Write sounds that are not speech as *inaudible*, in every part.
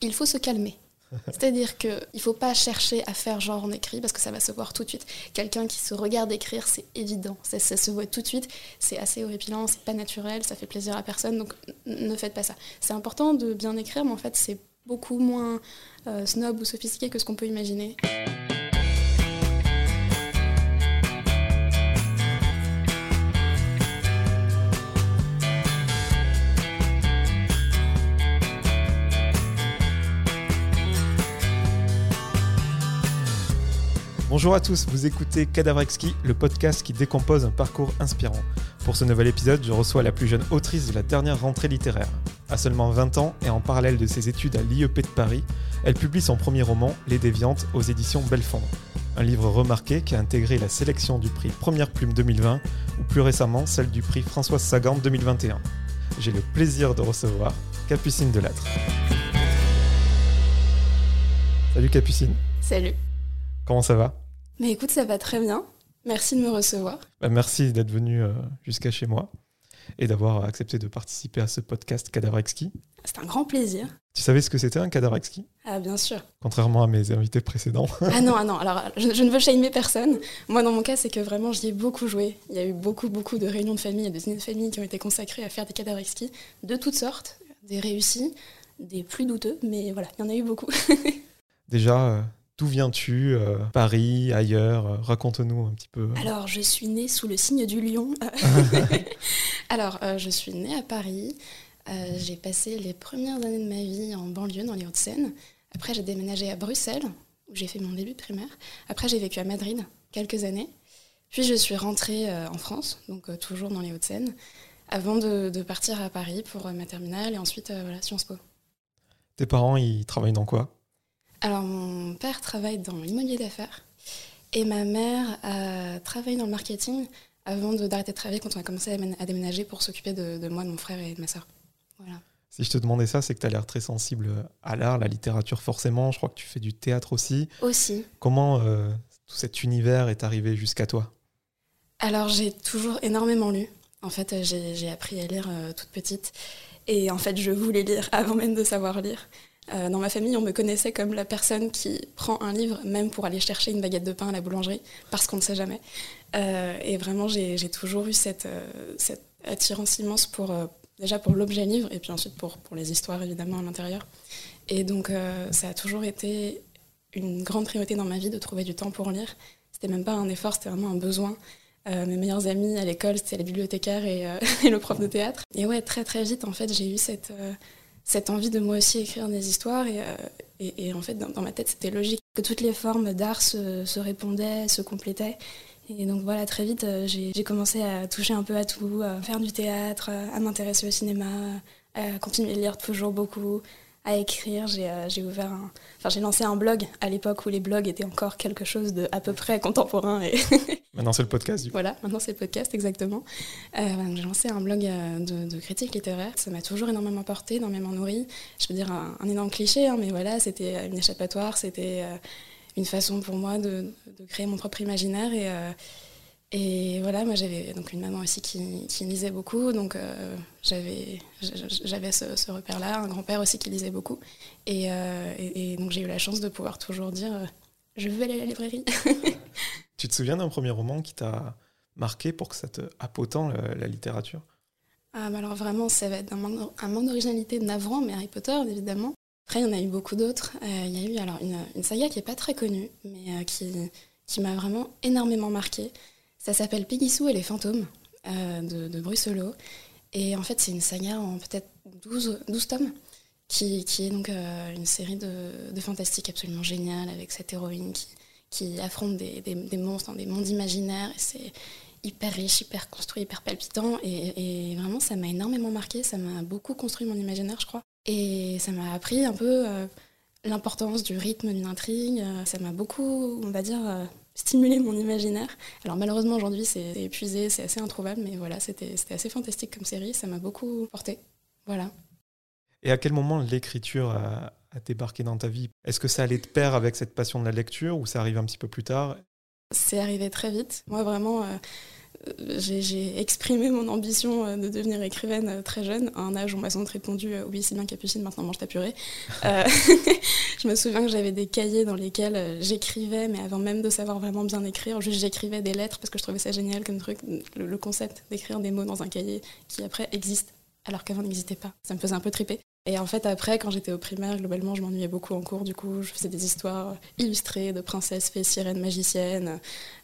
il faut se calmer. *laughs* C'est-à-dire qu'il ne faut pas chercher à faire genre on écrit parce que ça va se voir tout de suite. Quelqu'un qui se regarde écrire, c'est évident, ça, se voit tout de suite, c'est assez horripilant, c'est pas naturel, ça fait plaisir à personne, donc ne faites pas ça. C'est important de bien écrire, mais en fait c'est beaucoup moins euh, snob ou sophistiqué que ce qu'on peut imaginer. Bonjour à tous, vous écoutez Cadavrexki, le podcast qui décompose un parcours inspirant. Pour ce nouvel épisode, je reçois la plus jeune autrice de la dernière rentrée littéraire. À seulement 20 ans et en parallèle de ses études à l'IEP de Paris, elle publie son premier roman, Les Déviantes, aux éditions Belfond. Un livre remarqué qui a intégré la sélection du prix Première Plume 2020 ou plus récemment celle du prix Françoise Sagan 2021. J'ai le plaisir de recevoir Capucine Delattre. Salut Capucine. Salut. Comment ça va? Mais écoute, ça va très bien. Merci de me recevoir. Bah, merci d'être venu euh, jusqu'à chez moi et d'avoir accepté de participer à ce podcast Cadavre Exquis. C'est un grand plaisir. Tu savais ce que c'était un cadavre exquis Ah, bien sûr. Contrairement à mes invités précédents. ah non, ah *laughs* non. Alors, je, ne veux shamer personne. Moi, dans mon cas, c'est que vraiment, j'y ai beaucoup joué. Il y a eu beaucoup, beaucoup de réunions de famille et de dîners de famille qui ont été consacrés à faire des cadavres exquis de toutes sortes, des réussis, des plus douteux, mais voilà, il y en a eu beaucoup. *laughs* Déjà, euh, D'où viens-tu euh, Paris, ailleurs euh, Raconte-nous un petit peu. Alors, je suis née sous le signe du lion. *laughs* Alors, euh, je suis née à Paris. j'ai passé les premières années de ma vie en banlieue, dans les Hauts-de-Seine. Après, j'ai déménagé à Bruxelles, où j'ai fait mon début de primaire. Après, j'ai vécu à Madrid quelques années. Puis, je suis rentrée en France, donc toujours dans les Hauts-de-Seine, avant de, partir à Paris pour ma terminale et ensuite, voilà, Sciences Po. Tes parents, ils travaillent dans quoi? Alors, mon père travaille dans l'immobilier d'affaires et ma mère a travaillé dans le marketing avant d'arrêter de, travailler quand on a commencé à, déménager pour s'occuper de, moi, de mon frère et de ma soeur. Voilà. Si je te demandais ça, c'est que tu as l'air très sensible à l'art, la littérature forcément. Je crois que tu fais du théâtre aussi. Aussi. Comment euh, tout cet univers est arrivé jusqu'à toi? Alors j'ai toujours énormément lu. En fait, j'ai appris à lire euh, toute petite. Et en fait, je voulais lire *laughs* avant même de savoir lire. Euh, dans ma famille, on me connaissait comme la personne qui prend un livre même pour aller chercher une baguette de pain à la boulangerie, parce qu'on ne sait jamais. Euh, et vraiment, j'ai toujours eu cette, euh, attirance immense pour, déjà pour l'objet livre, et puis ensuite pour, les histoires, évidemment, à l'intérieur. Et donc, ça a toujours été une grande priorité dans ma vie de trouver du temps pour lire. C'était même pas un effort, c'était vraiment un besoin. mes meilleurs amis à l'école, c'était la bibliothécaire *laughs* et, le prof de théâtre. Et ouais, très très vite, en fait, j'ai eu cette cette envie de moi aussi écrire des histoires. Et, euh, en fait, dans, ma tête, c'était logique que toutes les formes d'art se, répondaient, se complétaient. Et donc voilà, très vite, euh, j'ai commencé à toucher un peu à tout, à faire du théâtre, à m'intéresser au cinéma, à continuer à lire toujours beaucoup, à écrire. Euh, j'ai ouvert un... Enfin, j'ai lancé un blog à l'époque où les blogs étaient encore quelque chose de à peu près contemporain. Et *laughs* maintenant, c'est le podcast, du coup. Voilà, maintenant, c'est le podcast, exactement. Euh, j'ai lancé un blog euh, de, de critique littéraire. Ça m'a toujours énormément porté, énormément nourri. Je peux dire un, énorme cliché, hein, mais voilà, c'était une échappatoire, c'était une façon pour moi de, de, créer mon propre imaginaire. Et et voilà, moi j'avais donc une maman aussi qui, qui lisait beaucoup, donc euh, j'avais j'avais ce, repère-là, un grand-père aussi qui lisait beaucoup, et, euh, et, donc j'ai eu la chance de pouvoir toujours dire euh, je veux aller à la librairie. *laughs* tu te souviens d'un premier roman qui t'a marqué pour que ça te appotant la, la littérature? Ah, bah alors vraiment, ça va être un manque, un d'originalité navrant, mais Harry Potter évidemment. Après, il y en a eu beaucoup d'autres. Il y a eu alors une, une saga qui n'est pas très connue, mais qui, qui m'a vraiment énormément marqué. Ça s'appelle Peggy et les fantômes euh, de, de. Et en fait, c'est une saga en peut-être 12, 12 tomes, qui, qui est donc euh, une série de, de absolument géniale, avec cette héroïne qui, qui affronte des, des, monstres dans des mondes imaginaires. C'est hyper riche, hyper construit, hyper palpitant. Et, et vraiment, ça m'a énormément marqué. Ça m'a beaucoup construit mon imaginaire, je crois. Et ça m'a appris un peu euh, l'importance du rythme d'une intrigue. Ça m'a beaucoup, on va dire, stimuler mon imaginaire. Alors malheureusement aujourd'hui c'est épuisé, c'est assez introuvable, mais voilà, c'était assez fantastique comme série, ça m'a beaucoup porté. Voilà. Et à quel moment l'écriture a, débarqué dans ta vie? Est-ce que ça allait de pair avec cette passion de la lecture ou ça arrive un petit peu plus tard? C'est arrivé très vite. Moi vraiment, euh, j'ai exprimé mon ambition euh, de devenir écrivaine euh, très jeune, à un âge où on m'a sans répondu oui, c'est bien Capucine, maintenant mange ta purée. *laughs* *laughs* je me souviens que j'avais des cahiers dans lesquels j'écrivais, mais avant même de savoir vraiment bien écrire, juste j'écrivais des lettres parce que je trouvais ça génial comme truc, le, concept d'écrire des mots dans un cahier qui après existe alors qu'avant n'existait pas. Ça me faisait un peu triper. Et en fait, après, quand j'étais au primaire, globalement, je m'ennuyais beaucoup en cours. Du coup, je faisais des histoires illustrées de princesses, fées, sirènes, magiciennes,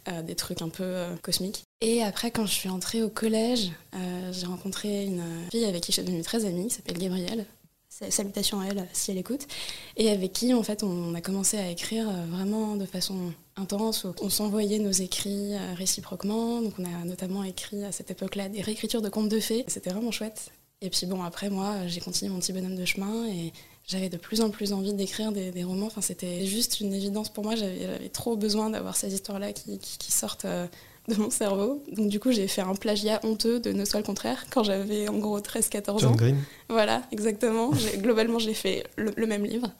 euh, des trucs un peu euh, cosmiques. Et après, quand je suis entrée au collège, euh, j'ai rencontré une fille avec qui je suis devenue très amie, qui s'appelle Gabrielle. Salutations à elle si elle écoute. Et avec qui, en fait, on a commencé à écrire vraiment de façon intense. On s'envoyait nos écrits réciproquement. Donc, on a notamment écrit à cette époque-là des réécritures de contes de fées. C'était vraiment chouette. Et puis bon, après moi, j'ai continué mon petit bonhomme de chemin et j'avais de plus en plus envie d'écrire des, romans. Enfin, c'était juste une évidence pour moi. J'avais trop besoin d'avoir ces histoires-là qui, sortent euh, de mon cerveau. Donc du coup, j'ai fait un plagiat honteux de Ne soit le contraire quand j'avais en gros 13-14 ans. Green. Voilà, exactement. *laughs* Globalement, j'ai fait le, même livre,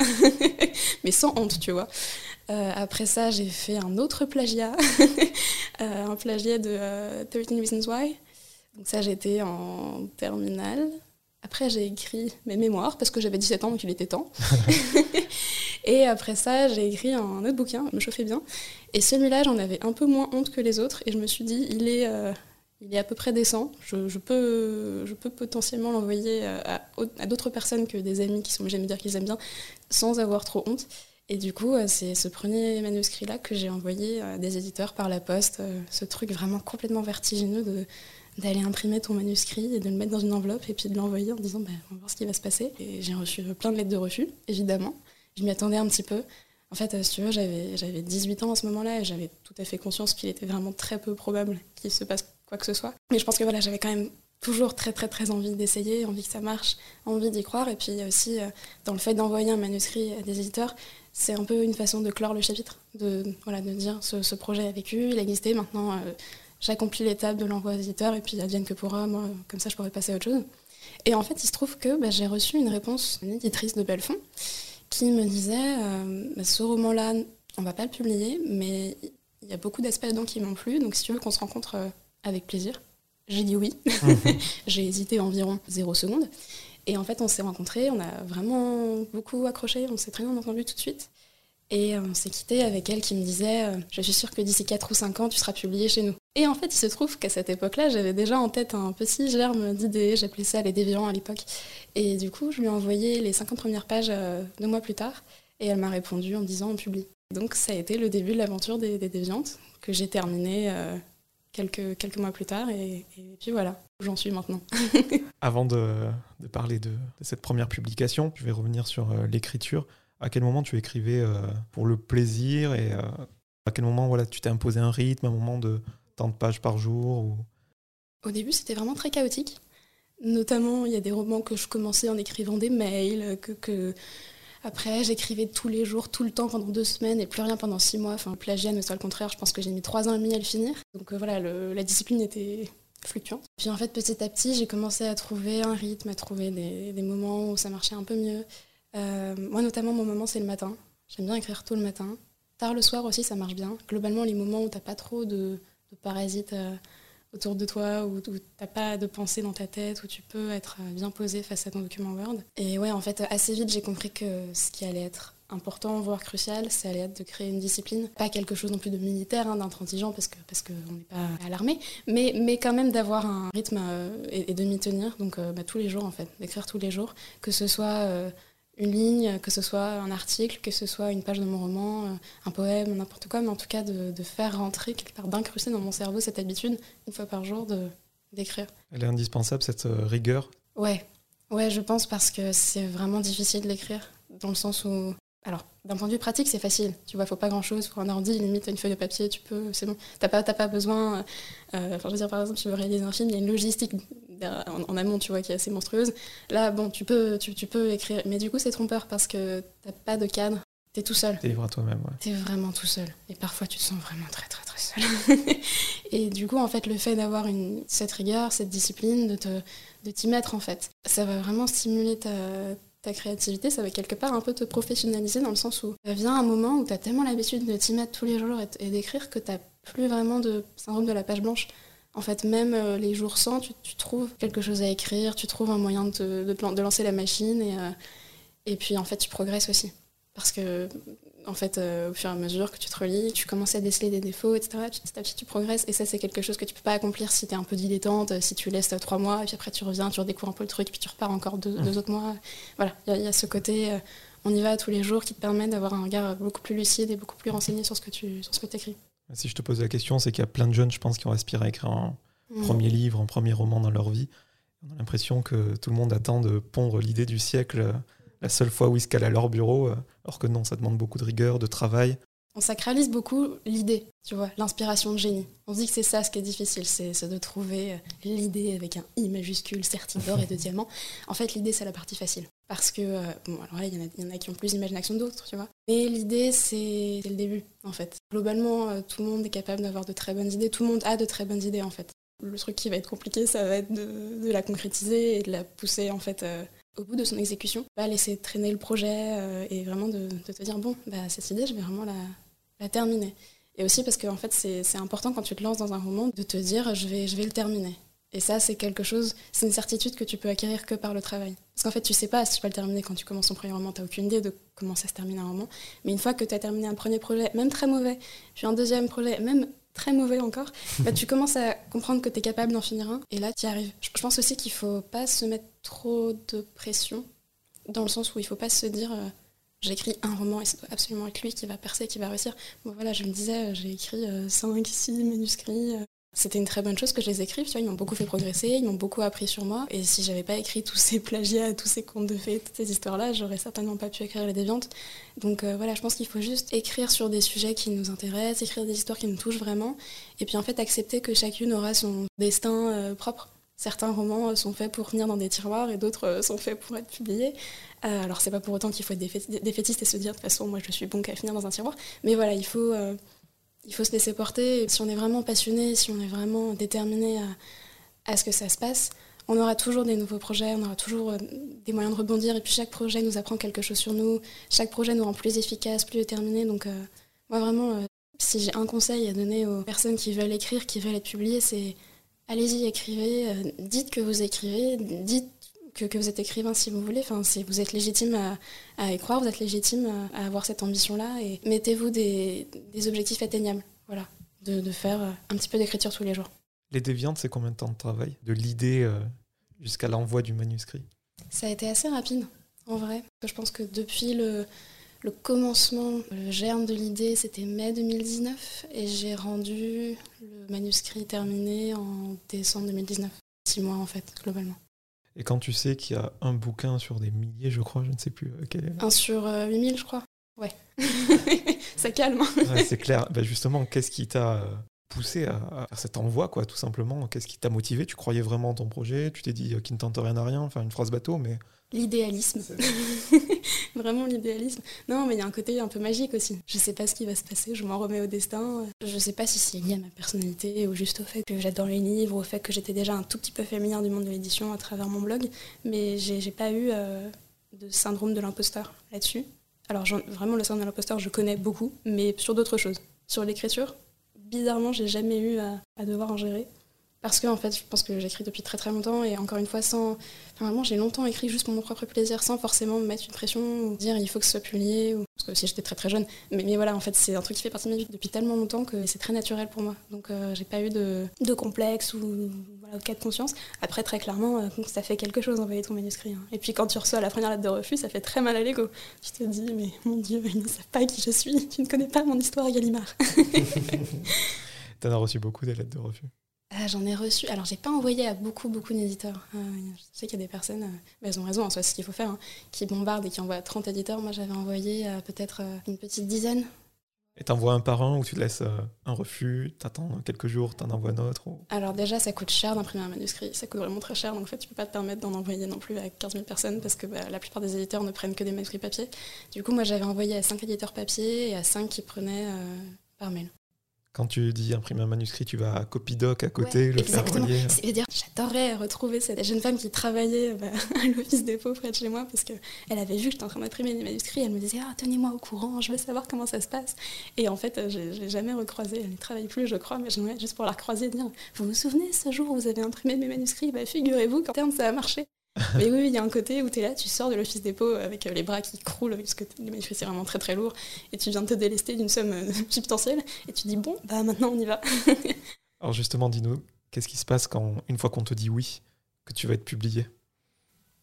*laughs* mais sans honte, tu vois. Euh, après ça, j'ai fait un autre plagiat, *laughs* euh, un plagiat de 13 Reasons Why. Donc ça, j'étais en terminale. Après, j'ai écrit mes mémoires parce que j'avais 17 ans, donc il était temps. *laughs* *laughs* et après ça, j'ai écrit un autre bouquin, me chauffait bien. Et celui-là, j'en avais un peu moins honte que les autres. Et je me suis dit, il est, euh, il est à peu près décent. Je, peux, je peux potentiellement l'envoyer à, à d'autres personnes que des amis qui sont obligés de me dire qu'ils aiment bien, sans avoir trop honte. Et du coup, euh, c'est ce premier manuscrit-là que j'ai envoyé à des éditeurs par la poste. Euh, ce truc vraiment complètement vertigineux de d'aller imprimer ton manuscrit et de le mettre dans une enveloppe et puis de l'envoyer en disant bah, on va voir ce qui va se passer. Et j'ai reçu plein de lettres de refus, évidemment. Je m'y attendais un petit peu. En fait, euh, si tu veux, j'avais, j'avais 18 ans à ce moment-là et j'avais tout à fait conscience qu'il était vraiment très peu probable qu'il se passe quoi que ce soit. Mais je pense que voilà, j'avais quand même toujours très très très envie d'essayer, envie que ça marche, envie d'y croire. Et puis aussi, euh, dans le fait d'envoyer un manuscrit à des éditeurs, c'est un peu une façon de clore le chapitre, de, voilà, de dire ce, projet a vécu, il a existé, maintenant euh, j'accomplis l'étape de l'envoi aux éditeurs et puis advienne que pourra, moi, comme ça je pourrais passer à autre chose. Et en fait, il se trouve que bah, j'ai reçu une réponse d'une éditrice de Belfond qui me disait euh, bah, ce roman-là, on va pas le publier, mais il y a beaucoup d'aspects dedans qui m'ont plu, donc si tu veux qu'on se rencontre euh, avec plaisir. J'ai dit oui. Mhm. *laughs* j'ai hésité environ zéro seconde. Et en fait, on s'est rencontrés, on a vraiment beaucoup accroché, on s'est très bien entendu tout de suite. Et on s'est quitté avec elle qui me disait euh, Je suis sûre que d'ici 4 ou 5 ans, tu seras publié chez nous. Et en fait, il se trouve qu'à cette époque-là, j'avais déjà en tête un petit germe d'idées, j'appelais ça les déviants à l'époque. Et du coup, je lui ai envoyé les 50 premières pages euh, deux mois plus tard, et elle m'a répondu en disant On publie. Donc ça a été le début de l'aventure des, déviantes, que j'ai terminé euh, quelques, quelques mois plus tard, et, puis voilà, j'en suis maintenant. *laughs* Avant de, parler de, cette première publication, je vais revenir sur l'écriture à quel moment tu écrivais euh, pour le plaisir et euh, à quel moment voilà, tu t'es imposé un rythme, un moment de tant de pages par jour ou... Au début, c'était vraiment très chaotique. Notamment, il y a des romans que je commençais en écrivant des mails, que, après j'écrivais tous les jours, tout le temps pendant deux semaines et plus rien pendant six mois. Enfin, plagiat, mais soit le contraire, je pense que j'ai mis trois ans et demi à le finir. Donc euh, voilà, la discipline était fluctuante. Puis en fait, petit à petit, j'ai commencé à trouver un rythme, à trouver des moments où ça marchait un peu mieux. Euh, moi, notamment, mon moment, c'est le matin. J'aime bien écrire tôt le matin. Tard le soir aussi, ça marche bien. Globalement, les moments où tu n'as pas trop de, parasites euh, autour de toi, où, tu n'as pas de pensée dans ta tête, où tu peux être euh, bien posé face à ton document Word. Et ouais, en fait, assez vite, j'ai compris que ce qui allait être important, voire crucial, ça allait être de créer une discipline. Pas quelque chose non plus de militaire, hein, d'intransigeant, parce qu'on parce n'est pas à l'armée, mais, mais quand même d'avoir un rythme et, de m'y tenir. Donc bah, tous les jours, en fait, d'écrire tous les jours, que ce soit une ligne, que ce soit un article, que ce soit une page de mon roman, euh, un poème, n'importe quoi, mais en tout cas de, faire rentrer quelque part, d'incruster dans mon cerveau cette habitude, une fois par jour, de, d'écrire. Elle est indispensable, cette euh, rigueur? Ouais, ouais, je pense parce que c'est vraiment difficile d'écrire, dans le sens où alors, d'un point de vue pratique, c'est facile. Tu vois, il faut pas grand-chose. Pour un ordi, limite, une feuille de papier, tu peux, c'est bon. T'as pas, pas besoin. Euh, enfin, je veux dire, par exemple, tu veux réaliser un film, il y a une logistique en, amont, tu vois, qui est assez monstrueuse. Là, bon, tu peux, tu, peux écrire, mais du coup, c'est trompeur parce que t'as pas de cadre. T'es tout seul. T'es libre à toi-même, ouais. T'es vraiment tout seul. Et parfois, tu te sens vraiment très, très, très seul. *laughs* et du coup, en fait, le fait d'avoir cette rigueur, cette discipline, de, te, de t'y mettre, en fait, ça va vraiment stimuler ta, ta créativité, ça va quelque part un peu te professionnaliser dans le sens où vient un moment où tu as tellement l'habitude de t'y mettre tous les jours et, d'écrire que tu plus vraiment de syndrome de la page blanche. En fait, même les jours sans, tu, trouves quelque chose à écrire, tu trouves un moyen de, de, lancer la machine et, et puis en fait, tu progresses aussi. Parce que en fait, euh, au fur et à mesure que tu te relis, tu commences à déceler des défauts, etc. Petit à petit, tu progresses. Et ça, c'est quelque chose que tu peux pas accomplir si tu es un peu dilettante, si tu laisses trois mois, et puis après tu reviens, tu redécouvres un peu le truc, puis tu repars encore deux, mmh. autres mois. Voilà, il y, a ce côté, euh, on y va tous les jours, qui te permet d'avoir un regard beaucoup plus lucide et beaucoup plus renseigné sur ce que tu sur ce que écris. Si je te pose la question, c'est qu'il y a plein de jeunes, je pense, qui ont aspiré à écrire un mmh. premier livre, un premier roman dans leur vie. On a l'impression que tout le monde attend de pondre l'idée du siècle la seule fois où ils se calent à leur bureau, euh, alors que non, ça demande beaucoup de rigueur, de travail. On sacralise beaucoup l'idée, tu vois, l'inspiration de génie. On se dit que c'est ça ce qui est difficile, c'est de trouver euh, l'idée avec un I majuscule, certi d'or et de diamant. En fait, l'idée, c'est la partie facile. Parce que, euh, bon, alors là, il y, en a qui ont plus d'imagination d'autres, tu vois. Mais l'idée, c'est le début, en fait. Globalement, tout le monde est capable d'avoir de très bonnes idées, tout le monde a de très bonnes idées, en fait. Le truc qui va être compliqué, ça va être de, la concrétiser et de la pousser, en fait, au bout de son exécution, pas laisser traîner le projet euh, et vraiment de, te dire bon, bah, cette idée, je vais vraiment la, terminer. Et aussi parce que fait, c'est important quand tu te lances dans un roman de te dire je vais, je vais le terminer. Et ça, c'est quelque chose, c'est une certitude que tu peux acquérir que par le travail. Parce qu'en fait, tu sais pas si tu vas le terminer quand tu commences ton premier roman, tu n'as aucune idée de comment ça se termine un roman. Mais une fois que tu as terminé un premier projet, même très mauvais, puis un deuxième projet, même très mauvais encore, bah, tu commences à comprendre que tu es capable d'en finir un, et là, tu y arrives. Je pense aussi qu'il faut pas se mettre trop de pression, dans le sens où il faut pas se dire euh, j'écris un roman et c'est absolument être lui qui va percer, qui va réussir. Bon voilà, je me disais, j'ai écrit 5, euh, 6 manuscrits, euh, c'était une très bonne chose que je les écrive, tu vois, ils m'ont beaucoup fait progresser, ils m'ont beaucoup appris sur moi. Et si j'avais pas écrit tous ces plagiats, tous ces contes de fées, toutes ces histoires-là, j'aurais certainement pas pu écrire Les Déviantes. Donc euh, voilà, je pense qu'il faut juste écrire sur des sujets qui nous intéressent, écrire des histoires qui nous touchent vraiment, et puis en fait accepter que chacune aura son destin euh, propre. Certains romans euh, sont faits pour venir dans des tiroirs et d'autres sont faits pour être publiés. alors c'est pas pour autant qu'il faut être défaitiste et se dire de toute façon moi je suis bon qu'à finir dans un tiroir, mais voilà, il faut il faut se laisser porter. Si on est vraiment passionné, si on est vraiment déterminé à, ce que ça se passe, on aura toujours des nouveaux projets, on aura toujours euh, des moyens de rebondir. Et puis chaque projet nous apprend quelque chose sur nous. Chaque projet nous rend plus efficace, plus déterminé. Donc euh, moi vraiment, euh, si j'ai un conseil à donner aux personnes qui veulent écrire, qui veulent être publiées, c'est allez-y, écrivez, dites que vous écrivez, dites que, vous êtes écrivain si vous voulez. Enfin, vous êtes légitime à, y croire, vous êtes légitime à, avoir cette ambition-là et mettez-vous des, objectifs atteignables. Voilà, de, faire euh, un petit peu d'écriture tous les jours. Les déviantes, c'est combien de temps de travail? De l'idée euh, jusqu'à l'envoi du manuscrit? Ça a été assez rapide, en vrai. Je pense que depuis le, le commencement, le germe de l'idée, c'était mai 2019 et j'ai rendu le manuscrit terminé en décembre 2019. Six mois en fait, globalement. Et quand tu sais qu'il y a un bouquin sur des milliers, je crois, je ne sais plus euh, quel est. Un sur 8000, euh, je crois. Ouais. *laughs* ça calme. c'est clair. Bah, justement, qu'est-ce qui t'a euh, poussé à, faire cet envoi, quoi, tout simplement? Qu'est-ce qui t'a motivé? Tu croyais vraiment en ton projet? Tu t'es dit qu'il ne tente rien à rien? Enfin, une phrase bateau, mais L'idéalisme. *laughs* Vraiment l'idéalisme. Non, mais il y a un côté un peu magique aussi. Je sais pas ce qui va se passer, je m'en remets au destin. Je sais pas si c'est lié à ma personnalité ou juste au fait que j'adore les livres, au fait que j'étais déjà un tout petit peu familière du monde de l'édition à travers mon blog. Mais j'ai pas eu euh, de syndrome de l'imposteur là-dessus. Alors vraiment le syndrome de l'imposteur, je connais beaucoup, mais sur d'autres choses. Sur l'écriture, bizarrement, j'ai jamais eu à devoir en gérer. Parce que en fait, je pense que j'écris depuis très très longtemps et encore une fois, sans. Enfin, vraiment, j'ai longtemps écrit juste pour mon propre plaisir, sans forcément me mettre une pression ou dire il faut que ce soit publié. Ou... Parce que si j'étais très très jeune. Mais, mais, voilà, en fait, c'est un truc qui fait partie de ma vie depuis tellement longtemps que c'est très naturel pour moi. Donc, euh, j'ai pas eu de, de complexe ou voilà, de cas de conscience. Après, très clairement, euh, ça fait quelque chose d'envoyer ton manuscrit. Hein. Et puis, quand tu reçois la première lettre de refus, ça fait très mal à l'ego. Tu te dis, mais mon Dieu, ils ne savent pas qui je suis. Tu ne connais pas mon histoire, Gallimard. *laughs* *laughs* T'en as reçu beaucoup des lettres de refus ah, j'en ai reçu. Alors, j'ai pas envoyé à beaucoup, beaucoup d'éditeurs. Euh, je sais qu'il y a des personnes, euh, elles ont raison, en soi, c'est ce qu'il faut faire, hein, qui bombardent et qui envoient 30 éditeurs. Moi, j'avais envoyé euh, peut-être une petite dizaine. Et t'envoies un par un ou tu te laisses un refus, t'attends quelques jours, t'en envoies un autre Alors, déjà, ça coûte cher d'imprimer un manuscrit. Ça coûte vraiment très cher. Donc, en fait, tu peux pas te permettre d'en envoyer non plus à 15 000 personnes parce que bah, la plupart des éditeurs ne prennent que des manuscrits papier. Du coup, moi, j'avais envoyé à 5 éditeurs papier et à 5 qui prenaient par mail. Quand tu dis imprimer un manuscrit, tu vas à Copidoc à côté, le faire relier. *laughs* dire j'adorerais retrouver cette jeune femme qui travaillait bah, *laughs* à l'office des pauvres près de chez moi parce qu'elle avait vu que j'étais en train d'imprimer des manuscrits. Elle me disait ah, tenez-moi au courant, je veux savoir comment ça se passe. Et en fait, je l'ai jamais recroisé. Elle ne travaille plus, je crois, mais j'aimerais juste pour la recroiser et dire vous vous souvenez ce jour où vous avez imprimé mes manuscrits? Bah, Figurez-vous qu'en terme ça a marché. *laughs* Mais oui, il y a un côté où tu es là, tu sors de l'office dépôt avec euh, les bras qui croulent, parce que les manuscrits c'est vraiment très très lourd, et tu viens de te délester d'une somme euh, *laughs* substantielle, et tu dis bon, bah maintenant on y va. *laughs* Alors justement, dis-nous, qu'est-ce qui se passe quand, une fois qu'on te dit oui, que tu vas être publié?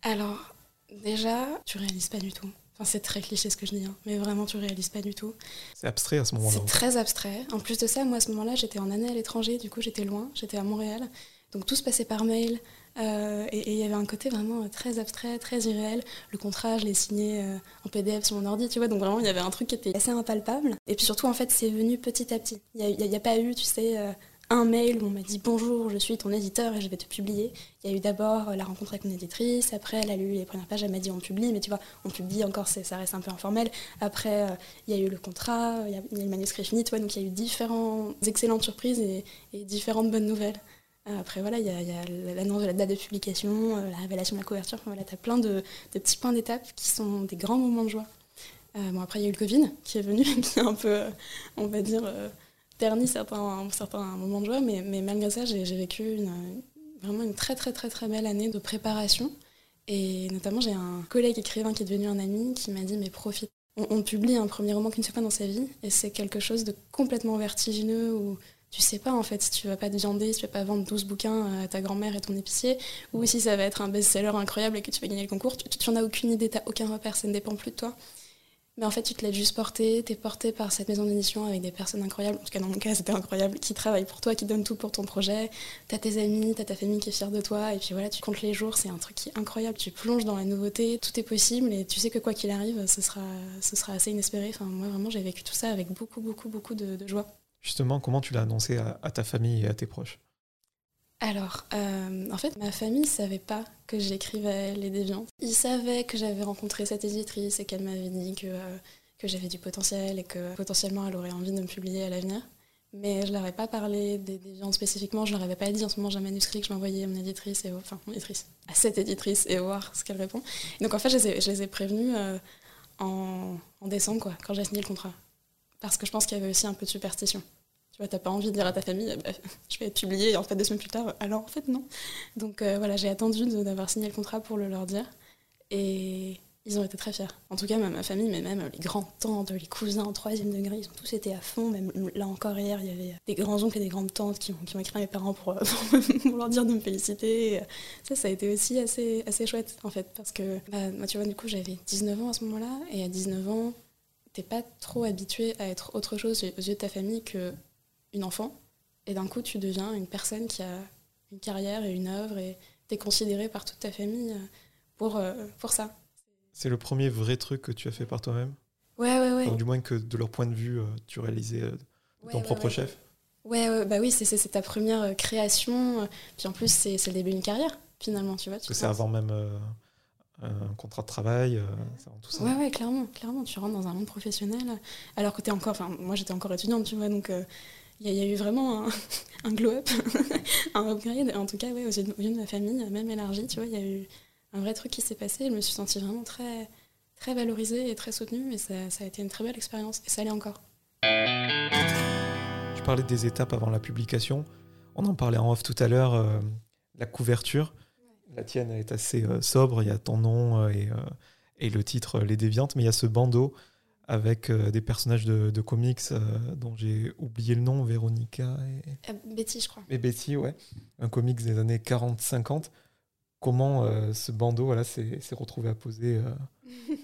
Alors, déjà, tu réalises pas du tout. Enfin, c'est très cliché ce que je dis, hein, mais vraiment, tu réalises pas du tout. C'est abstrait à ce moment-là. C'est très abstrait. En plus de ça, moi, à ce moment-là, j'étais en année à l'étranger, du coup, j'étais loin, j'étais à Montréal. Donc tout se passait par mail. Euh, et il y avait un côté vraiment très abstrait, très irréel. Le contrat, je l'ai signé euh, en PDF sur mon ordi, tu vois. Donc vraiment, il y avait un truc qui était assez impalpable. Et puis surtout, en fait, c'est venu petit à petit. Il n'y a, pas eu, tu sais, euh, un mail où on m'a dit bonjour, je suis ton éditeur et je vais te publier. Il y a eu d'abord la rencontre avec mon éditrice. Après, elle a lu les premières pages, elle m'a dit on publie. Mais tu vois, on publie encore, ça reste un peu informel. Après, il y a eu le contrat, il y, a, le manuscrit fini, tu vois. Donc il y a eu différentes excellentes surprises et différentes bonnes nouvelles. Euh, après, voilà, il y a, l'annonce de la date de publication, euh, la révélation de la couverture. voilà, tu as plein de, petits points d'étape qui sont des grands moments de joie. Euh, bon, après, il y a eu le Covid qui est venu, *laughs* qui a un peu, on va dire, terni certains, certains moments de joie. Mais, mais malgré ça, j'ai vécu vraiment une très, très, très, très belle année de préparation. Et notamment, j'ai un collègue écrivain qui est devenu un ami qui m'a dit Mais profite. On, publie un premier roman qui ne se fait pas dans sa vie, et c'est quelque chose de complètement vertigineux où tu sais pas en fait si tu vas pas te viander, si tu vas pas vendre 12 bouquins à ta grand-mère et ton épicier, ou si ça va être un best-seller incroyable et que tu vas gagner le concours. Tu, n'en as aucune idée, tu aucun repère, ça ne dépend plus de toi. Mais en fait, tu te laisses juste porter, tu es porté par cette maison d'édition avec des personnes incroyables, en tout cas dans mon cas c'était incroyable, qui travaillent pour toi, qui donnent tout pour ton projet. Tu as tes amis, tu as ta famille qui est fière de toi, et puis voilà, tu comptes les jours, c'est un truc qui est incroyable. Tu plonges dans la nouveauté, tout est possible, et tu sais que quoi qu'il arrive, ce sera, ce sera assez inespéré. Enfin, moi vraiment, j'ai vécu tout ça avec beaucoup, beaucoup, beaucoup de joie. Justement, comment tu l'as annoncé à, ta famille et à tes proches? Alors, euh, en fait, ma famille ne savait pas que j'écrivais Les Déviantes. Ils savaient que j'avais rencontré cette éditrice et qu'elle m'avait dit que, euh, que j'avais du potentiel et que potentiellement elle aurait envie de me publier à l'avenir. Mais je ne leur ai pas parlé des Déviantes spécifiquement. Je leur avais pas dit en ce moment j'ai un manuscrit que je m'envoyais à mon éditrice, et, enfin, éditrice, à cette éditrice et voir ce qu'elle répond. donc en fait, je les ai, je prévenus euh, en, en décembre, quoi, quand j'ai signé le contrat. Parce que je pense qu'il y avait aussi un peu de superstition. Tu vois, t'as pas envie de dire à ta famille, bah, *laughs* je vais être publié, et en fait, deux semaines plus tard, alors en fait, non. Donc euh, voilà, j'ai attendu d'avoir signé le contrat pour le leur dire. Et ils ont été très fiers. En tout cas, ma famille, mais même les grands-tantes, les cousins en troisième degré, ils ont tous été à fond. Même là encore hier, il y avait des grands-oncles et des grandes-tantes qui, ont écrit à mes parents pour, *laughs* pour, leur dire de me féliciter. Ça, ça a été aussi assez, assez chouette, en fait, parce que, bah, moi, tu vois, du coup, j'avais 19 ans à ce moment-là, et à 19 ans, t'es pas trop habitué à être autre chose aux yeux de ta famille qu'une enfant. Et d'un coup, tu deviens une personne qui a une carrière et une œuvre et t'es considéré par toute ta famille euh, pour, euh, pour ça. C'est le premier vrai truc que tu as fait par toi-même? Ouais, ouais, ouais. du moins que de leur point de vue, euh, tu réalisais ton propre chef? Ouais, bah oui, c'est ta première création. Puis en plus, c'est le début d'une carrière, finalement, tu vois. que c'est avant même un contrat de travail, euh, tout ça. Ouais, ouais, clairement, clairement. Tu rentres dans un monde professionnel, alors que tu es encore. Enfin, moi, j'étais encore étudiante, tu vois, donc il euh, y, a eu vraiment un, *laughs* un glow-up, *laughs* un upgrade. En tout cas, ouais, aux yeux, de, ma famille, même élargie, tu vois, il y a eu un vrai truc qui s'est passé. Je me suis sentie vraiment très, très valorisée et très soutenue, et ça, ça a été une très belle expérience, et ça l'est encore. Je parlais des étapes avant la publication. On en parlait en off tout à l'heure, euh, la couverture. La tienne est assez euh, sobre, il y a ton nom euh, et, euh, et, le titre Les Déviantes, mais il y a ce bandeau avec des personnages de, comics dont j'ai oublié le nom, Véronica et... Betty, je crois. Et Betty, ouais. Un comics des années 40-50. Comment ce bandeau voilà, s'est retrouvé à poser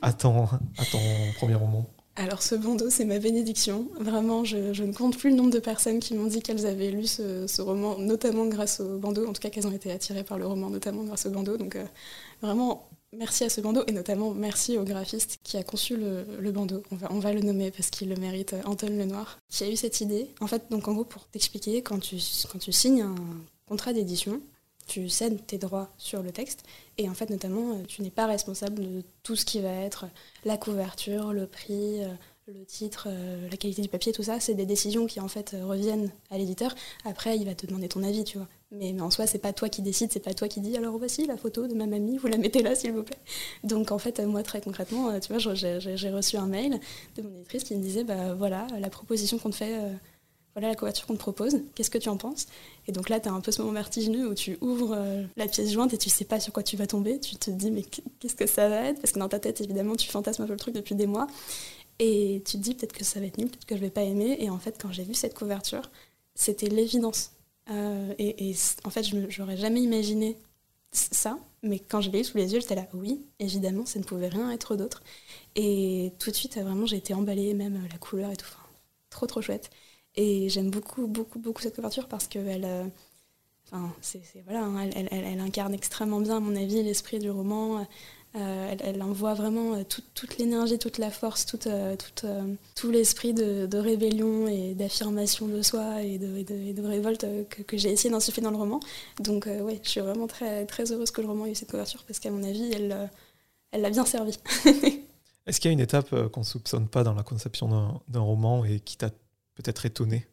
à, ton, à ton premier roman? Alors ce bandeau, c'est ma bénédiction. Vraiment, je, ne compte plus le nombre de personnes qui m'ont dit qu'elles avaient lu ce, roman, notamment grâce au bandeau, en tout cas qu'elles ont été attirées par le roman, notamment grâce au bandeau. Donc euh, vraiment, merci à ce bandeau et notamment merci au graphiste qui a conçu le, bandeau. On va, le nommer parce qu'il le mérite, Anton Lenoir, qui a eu cette idée. En fait, donc en gros, pour t'expliquer, quand tu signes un contrat d'édition, tu cèdes tes droits sur le texte et en fait notamment euh, tu n'es pas responsable de tout ce qui va être la couverture, le prix, euh, le titre, la qualité du papier, tout ça, c'est des décisions qui en fait reviennent à l'éditeur. Après, il va te demander ton avis, tu vois. Mais, en soi, c'est pas toi qui décide, c'est pas toi qui dis alors voici la photo de ma mamie, vous la mettez là s'il vous plaît. Donc en fait, moi très concrètement, tu vois, j'ai reçu un mail de mon éditrice qui me disait bah voilà, la proposition qu'on te fait, euh, voilà la couverture qu'on te propose, qu'est-ce que tu en penses? Et donc là, tu as un peu ce moment vertigineux où tu ouvres euh, la pièce jointe et tu sais pas sur quoi tu vas tomber, tu te dis mais qu'est-ce que ça va être? Parce que dans ta tête, évidemment, tu fantasmes un peu le truc depuis des mois. Et tu te dis peut-être que ça va être nul, peut-être que je vais pas aimer. Et en fait, quand j'ai vu cette couverture, c'était l'évidence euh, et, en fait, je n'aurais jamais imaginé ça, mais quand je l'ai eu sous les yeux, j'étais là, oui, évidemment, ça ne pouvait rien être d'autre. Et tout de suite, vraiment, j'ai été emballée, même euh, la couleur et tout. trop, trop chouette. Et j'aime beaucoup, beaucoup, beaucoup cette couverture parce qu'elle. Euh, voilà, hein, elle, incarne extrêmement bien, à mon avis, l'esprit du roman. Euh, elle, envoie vraiment euh, toute l'énergie, toute la force, tout, l'esprit de, rébellion et d'affirmation de soi et de, de, révolte que, j'ai essayé d'insuffler dans le roman. Donc oui, je suis vraiment très, très heureuse que le roman ait eu cette couverture parce qu'à mon avis, elle, elle l'a bien servi. *laughs* Est-ce qu'il y a une étape qu'on ne soupçonne pas dans la conception d'un roman et qui t'a peut-être étonné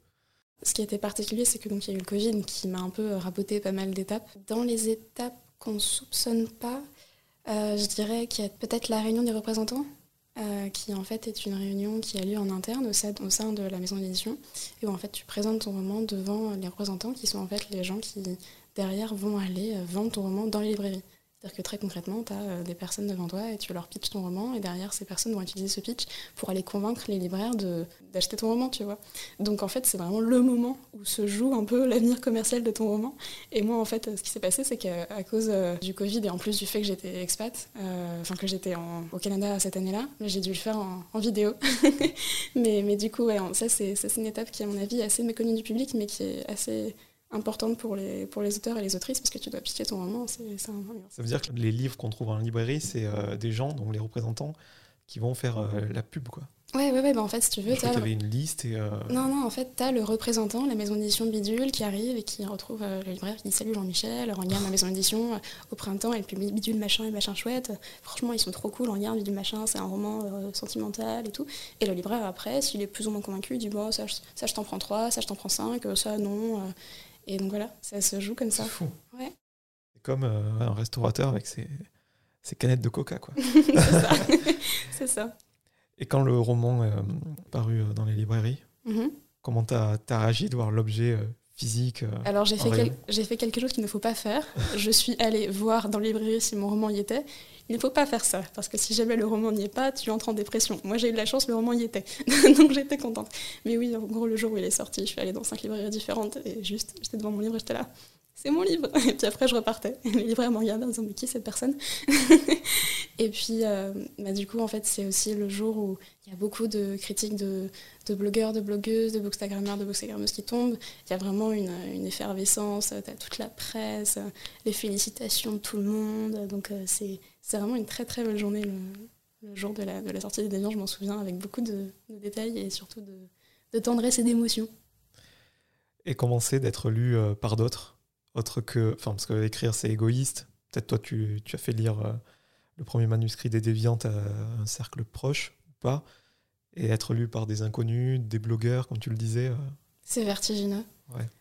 Ce qui était particulier, c'est que donc il y a eu le Covid qui m'a un peu raboté pas mal d'étapes. Dans les étapes qu'on ne soupçonne pas, euh, je dirais qu'il y a peut-être la réunion des représentants, euh, qui en fait est une réunion qui a lieu en interne au sein, de la maison d'édition, et où en fait tu présentes ton roman devant les représentants, qui sont en fait les gens qui derrière vont aller euh, vendre ton roman dans les librairies. C'est-à-dire que très concrètement, tu as euh, des personnes devant toi et tu leur pitches ton roman et derrière, ces personnes vont utiliser ce pitch pour aller convaincre les libraires d'acheter ton roman, tu vois. Donc en fait, c'est vraiment le moment où se joue un peu l'avenir commercial de ton roman. Et moi, en fait, ce qui s'est passé, c'est qu'à cause euh, du Covid et en plus du fait que j'étais expat, euh, enfin que j'étais au Canada cette année-là, j'ai dû le faire en, vidéo. *laughs* mais, mais du coup, ça, c'est une étape qui, à mon avis, assez méconnue du public, mais qui est assez importante pour les, pour les auteurs et les autrices parce que tu dois piquer ton roman. C'est, un... Ça veut dire que les livres qu'on trouve en librairie, c'est euh, des gens, donc les représentants, qui vont faire euh, la pub. quoi. Ouais, ouais, ouais, bah en fait, si tu veux. Tu avais une liste et. Euh, non, non, en fait, tu as le représentant, la maison d'édition Bidule, qui arrive et qui retrouve le libraire qui dit Salut Jean-Michel, regarde ma maison d'édition au printemps, elle publie Bidule machin et machin chouette. Franchement, ils sont trop cool, regarde Bidule machin, c'est un roman sentimental et tout. Et le libraire, après, s'il est plus ou moins convaincu, il dit Bon, ça, ça je t'en prends trois, ça, je t'en prends cinq, ça, non. Et donc voilà, ça se joue comme ça. C'est fou. Ouais. C'est comme euh, un restaurateur avec ses, canettes de coca, quoi. *laughs* c'est ça. *laughs* c'est ça. Et quand le roman est euh, paru euh, dans les librairies, mm-hmm. comment t'as as réagi de voir l'objet physique Alors j'ai fait, j'ai fait quelque chose qu'il ne faut pas faire. je suis allée voir dans les librairies si mon roman y était. Il ne faut pas faire ça, parce que si jamais le roman n'y est pas, tu entres en dépression. Moi j'ai eu de la chance, le roman y était. *laughs* Donc j'étais contente. Mais oui, en gros, le jour où il est sorti, je suis allée dans cinq librairies différentes et juste, j'étais devant mon livre et j'étais là c'est mon livre. Et puis après, je repartais. *laughs* Le libraire me regardait en disant, mais qui cette personne *laughs* Et puis, euh, bah, du coup, en fait, c'est aussi le jour où il y a beaucoup de critiques de, blogueurs, de blogueuses, de bookstagrammeurs, de bookstagrammeuses qui tombent. Il y a vraiment une, effervescence, tu as toute la presse, les félicitations de tout le monde. Donc, euh, c'est vraiment une très très belle journée le, jour de la, de la, sortie des Déviants. Je m'en souviens avec beaucoup de, détails et surtout de, tendresse et d'émotion. Et commencer d'être lu euh, par d'autres autre que. Enfin, parce que écrire, c'est égoïste. Peut-être toi, tu, as fait lire euh, le premier manuscrit des Déviantes à un cercle proche ou pas. Et être lu par des inconnus, des blogueurs, comme tu le disais. Euh. C'est vertigineux.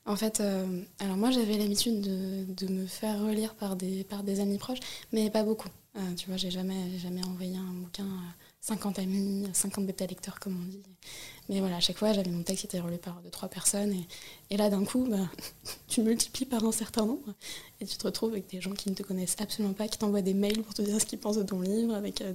En fait, euh, alors moi j'avais l'habitude de, me faire relire par des, par des amis proches, mais pas beaucoup. tu vois, j'ai jamais, jamais envoyé un bouquin 50 amis, 50 bêta lecteurs comme on dit. Mais voilà, à chaque fois, j'avais mon texte qui était relu par deux, trois personnes. Et, là, d'un coup, bah, *laughs* tu multiplies par un certain nombre. Et tu te retrouves avec des gens qui ne te connaissent absolument pas, qui t'envoient des mails pour te dire ce qu'ils pensent de ton livre, avec euh,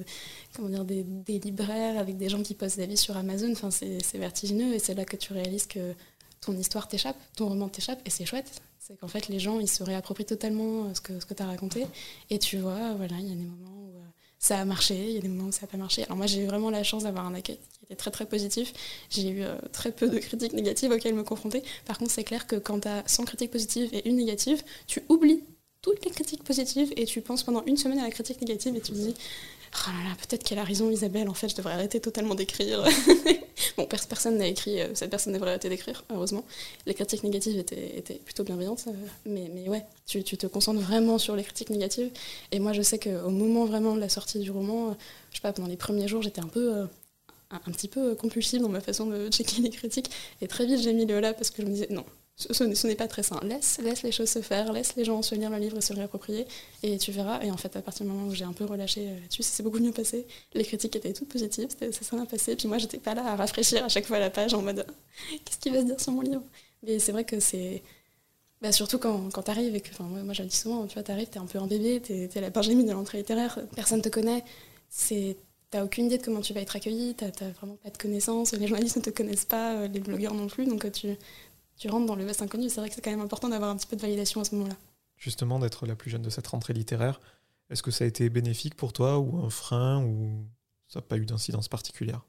comment dire, des, libraires, avec des gens qui postent des avis sur Amazon. Enfin, c'est vertigineux. Et c'est là que tu réalises que ton histoire t'échappe, ton roman t'échappe. Et c'est chouette. C'est qu'en fait, les gens, ils se réapproprient totalement euh, ce que, ce que tu as raconté. Et tu vois, voilà, il y a des moments où euh, ça a marché, il y a des moments où ça n'a pas marché. Alors moi j'ai eu vraiment la chance d'avoir un accueil qui était très très positif. J'ai eu euh, très peu de critiques négatives auxquelles me confronter. Par contre c'est clair que quand tu as 100 critiques positives et une négative, tu oublies toutes les critiques positives et tu penses pendant une semaine à la critique négative et tu te dis oh là là, peut-être qu'elle a raison Isabelle, en fait je devrais arrêter totalement d'écrire. *laughs* bon, personne n'a écrit, euh, cette personne devrait arrêter d'écrire, heureusement. Les critiques négatives étaient, plutôt bienveillantes, euh, mais, mais ouais, tu, te concentres vraiment sur les critiques négatives. Et moi je sais qu'au moment vraiment de la sortie du roman, je sais pas, pendant les premiers jours j'étais un un, petit peu compulsive dans ma façon de checker les critiques. Et très vite, j'ai mis le là parce que je me disais, non, ce, n'est pas très sain. Laisse, laisse les choses se faire, laisse les gens se lire le livre et se réapproprier, et tu verras. Et en fait, à partir du moment où j'ai un peu relâché euh, là-dessus, ça s'est beaucoup mieux passé. Les critiques étaient toutes positives, ça s'est bien passé. Puis moi, j'étais pas là à rafraîchir à chaque fois la page en mode *laughs* qu'est-ce qu'il va se dire sur mon livre? Mais c'est vrai que c'est. Bah, surtout quand, quand t'arrives et que, moi, moi je le dis souvent, tu vois, t'arrives, t'es un peu un bébé, t'es es la Benjamin de l'entrée littéraire, personne te connaît, c'est t'as aucune idée de comment tu vas être accueilli, t'as vraiment pas de connaissances, les journalistes ne te connaissent pas, euh, les blogueurs non plus, donc euh, tu, tu rentres dans le vaste inconnu. C'est vrai que c'est quand même important d'avoir un petit peu de validation à ce moment-là. Justement, d'être la plus jeune de cette rentrée littéraire, est-ce que ça a été bénéfique pour toi ou un frein ou ça n'a pas eu d'incidence particulière?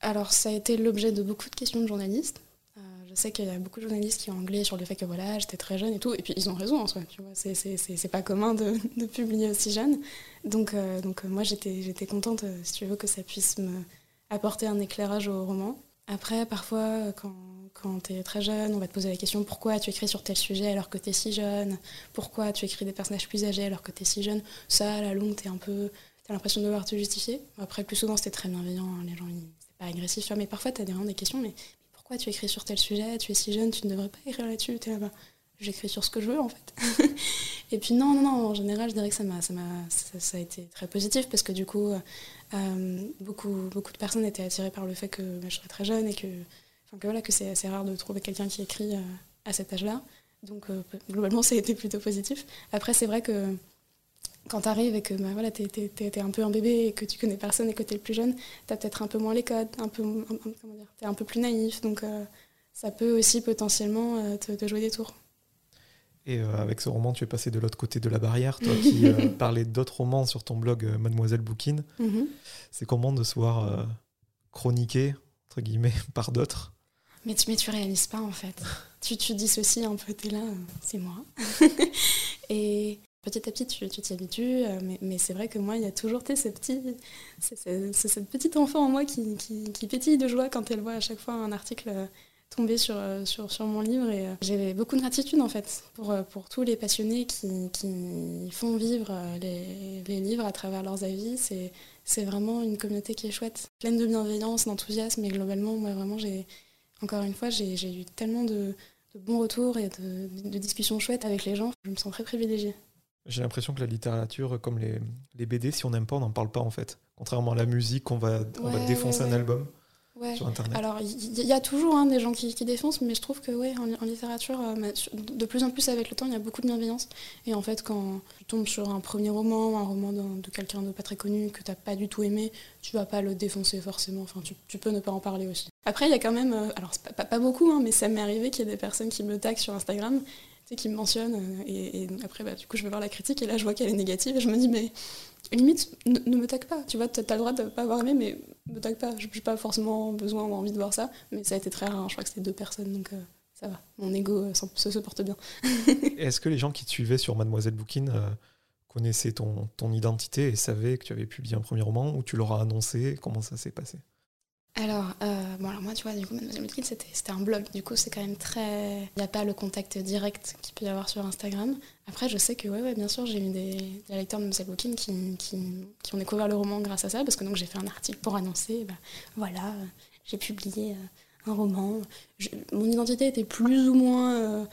Alors, ça a été l'objet de beaucoup de questions de journalistes. Euh, je sais qu'il y a beaucoup de journalistes qui ont anglais sur le fait que voilà, j'étais très jeune et tout. Et puis, ils ont raison en soi. Tu vois, c'est pas commun *laughs* de, publier aussi jeune. Donc, euh, donc moi, j'étais contente, euh, si tu veux, que ça puisse me apporter un éclairage au roman. Après, parfois, quand, quand tu très jeune, on va te poser la question pourquoi tu écris sur tel sujet alors que tu es si jeune? Pourquoi tu écris des personnages plus âgés alors que tu es si jeune? Ça, à la longue, tu un peu. As l'impression de devoir te justifier. Après, plus souvent, c'était très bienveillant. Hein, les gens, c'est pas agressif. Mais parfois, tu as des questions. Mais, pourquoi tu écris sur tel sujet? Tu es si jeune, tu ne devrais pas écrire là-dessus. Tu es là-bas j'écris sur ce que je veux en fait. *laughs* et puis non, non, non, en général, je dirais que ça, m'a, ça, m'a, ça, a été très positif parce que du coup, euh, beaucoup, beaucoup de personnes étaient attirées par le fait que bah, je serais très jeune et que, que, voilà, que c'est assez rare de trouver quelqu'un qui écrit euh, à cet âge-là. Donc euh, globalement, *laughs* ça a été plutôt positif. Après, c'est vrai que quand tu arrives et que bah, voilà, tu es, un peu un bébé et que tu connais personne et que tu es le plus jeune, tu as peut-être un peu moins les codes, un peu, comment dire, es un peu plus naïf. Donc ça peut aussi potentiellement te jouer des tours. Et euh, avec ce roman, tu es passé de l'autre côté de la barrière, toi qui euh, *laughs* parlais d'autres romans sur ton blog euh, Mademoiselle Boukine. Mhm. C'est comment de se voir chroniquer, entre guillemets, *laughs* par d'autres? Mais tu, mais tu réalises pas en fait. tu, tu dissocies un peu, t'es là, c'est moi. *laughs* et petit à petit, tu t'y habitues, mais, mais c'est vrai que moi, il y a toujours c'est cette petite enfant en moi qui, qui, qui, pétille de joie quand elle voit à chaque fois un article tombé sur, euh, sur, sur, mon livre et euh, j'avais beaucoup de gratitude en fait pour, euh, pour tous les passionnés qui, qui font vivre les, les, livres à travers leurs avis. C'est, c'est vraiment une communauté qui est chouette, pleine de bienveillance, d'enthousiasme et globalement, moi vraiment, j'ai, encore une fois, j'ai, j'ai eu tellement de, de, bons retours et de, de, discussions chouettes avec les gens. Je me sens très privilégiée. J'ai l'impression que la littérature, comme les, les BD, si on n'aime pas, on n'en parle pas en fait. Contrairement à la musique, on va, on va défoncer un album. Alors, il y, a toujours hein, des gens qui, défoncent, mais je trouve que ouais, en, littérature, euh, de plus en plus avec le temps, il y a beaucoup de bienveillance. Et en fait, quand tu tombes sur un premier roman, un roman de, quelqu'un de pas très connu que tu n'as pas du tout aimé, tu vas pas le défoncer forcément. Enfin, tu, peux ne pas en parler aussi. Après, il y a quand même, euh, alors pas, pas, beaucoup, hein, mais ça m'est arrivé qu'il y ait des personnes qui me taguent sur Instagram qui me mentionne. Euh, et, après, bah, du coup, je vais voir la critique et là, je vois qu'elle est négative et je me dis, mais limite, ne, me tague pas. Tu vois, tu as le droit de ne pas avoir aimé, mais me tague pas. Je n'ai pas forcément besoin ou envie de voir ça. Mais ça a été très rare. Hein. Je crois que c'était deux personnes, donc euh, ça va. Mon ego euh, se, porte bien. *laughs* Est-ce que les gens qui te suivaient sur Mademoiselle Boukine connaissaient ton, ton identité et savaient que tu avais publié un premier roman ou tu leur as annoncé Comment ça s'est passé? Alors, euh, alors moi, tu vois, du coup, Mademoiselle Boukine, c'était, un blog. Du coup, c'est quand même très. Il n'y a pas le contact direct qu'il peut y avoir sur Instagram. Après, je sais que, ouais, ouais bien sûr, j'ai eu des, lecteurs de Mademoiselle Boukine qui, ont découvert le roman grâce à ça, parce que donc j'ai fait un article pour annoncer, bah, voilà, j'ai publié euh, un roman. mon identité était plus ou moins. Euh,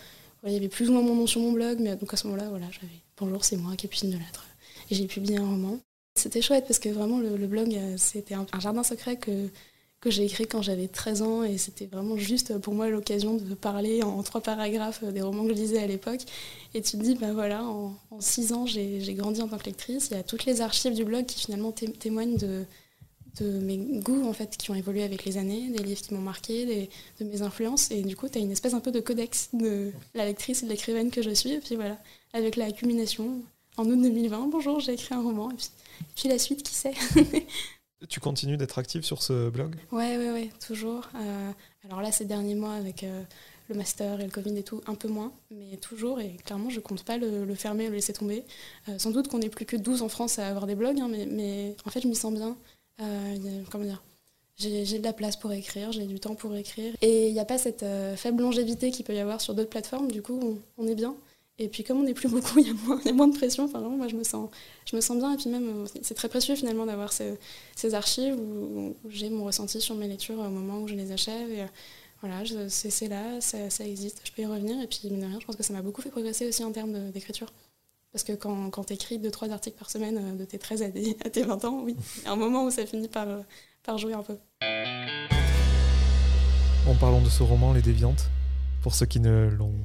il y avait plus ou moins mon nom sur mon blog, mais donc à ce moment-là, voilà, j'avais Bonjour, c'est moi, Capucine de Lettres. Et j'ai publié un roman. C'était chouette parce que vraiment, le, blog, c'était un jardin secret que que j'ai écrit quand j'avais 13 ans et c'était vraiment juste pour moi l'occasion de parler en trois paragraphes des romans que je lisais à l'époque. Et tu te dis, ben voilà, en, six ans, j'ai grandi en tant que lectrice. Il y a toutes les archives du blog qui finalement témoignent de, de mes goûts en fait qui ont évolué avec les années, des livres qui m'ont marqué, de mes influences. Et du coup, tu as une espèce un peu de codex de la lectrice et de l'écrivaine que je suis. Et puis voilà, avec la accumulation, en août 2020, bonjour, j'ai écrit un roman. Et puis la suite, qui sait? *laughs* Tu continues d'être active sur ce blog? Oui, oui, oui, toujours. Euh, alors là, ces derniers mois, avec euh, le master et le Covid et tout, un peu moins, mais toujours. Et clairement, je compte pas le, fermer, le laisser tomber. Euh, sans doute qu'on n'est plus que 12 en France à avoir des blogs, hein, mais, mais, en fait, je m'y sens bien. comment dire? J'ai de la place pour écrire, j'ai du temps pour écrire. Et il n'y a pas cette faible longévité qu'il peut y avoir sur d'autres plateformes, du coup, on, est bien. Et puis comme on n'est plus beaucoup, *laughs* il y, a moins, de pression. Moi, je me sens, je me sens bien. Et puis même, c'est très précieux finalement d'avoir ces, archives où, j'ai mon ressenti sur mes lectures au moment où je les achève. Et, voilà, c'est là, ça, existe, je peux y revenir. Et puis, mine de rien, je pense que ça m'a beaucoup fait progresser aussi en termes d'écriture. Parce que quand, quand tu écris 2-3 articles par semaine euh, de tes 13 à, tes 20 ans, oui, il y a un moment où ça finit par, euh, par jouer un peu. En parlant de ce roman, Les Déviantes, pour ceux qui ne l'ont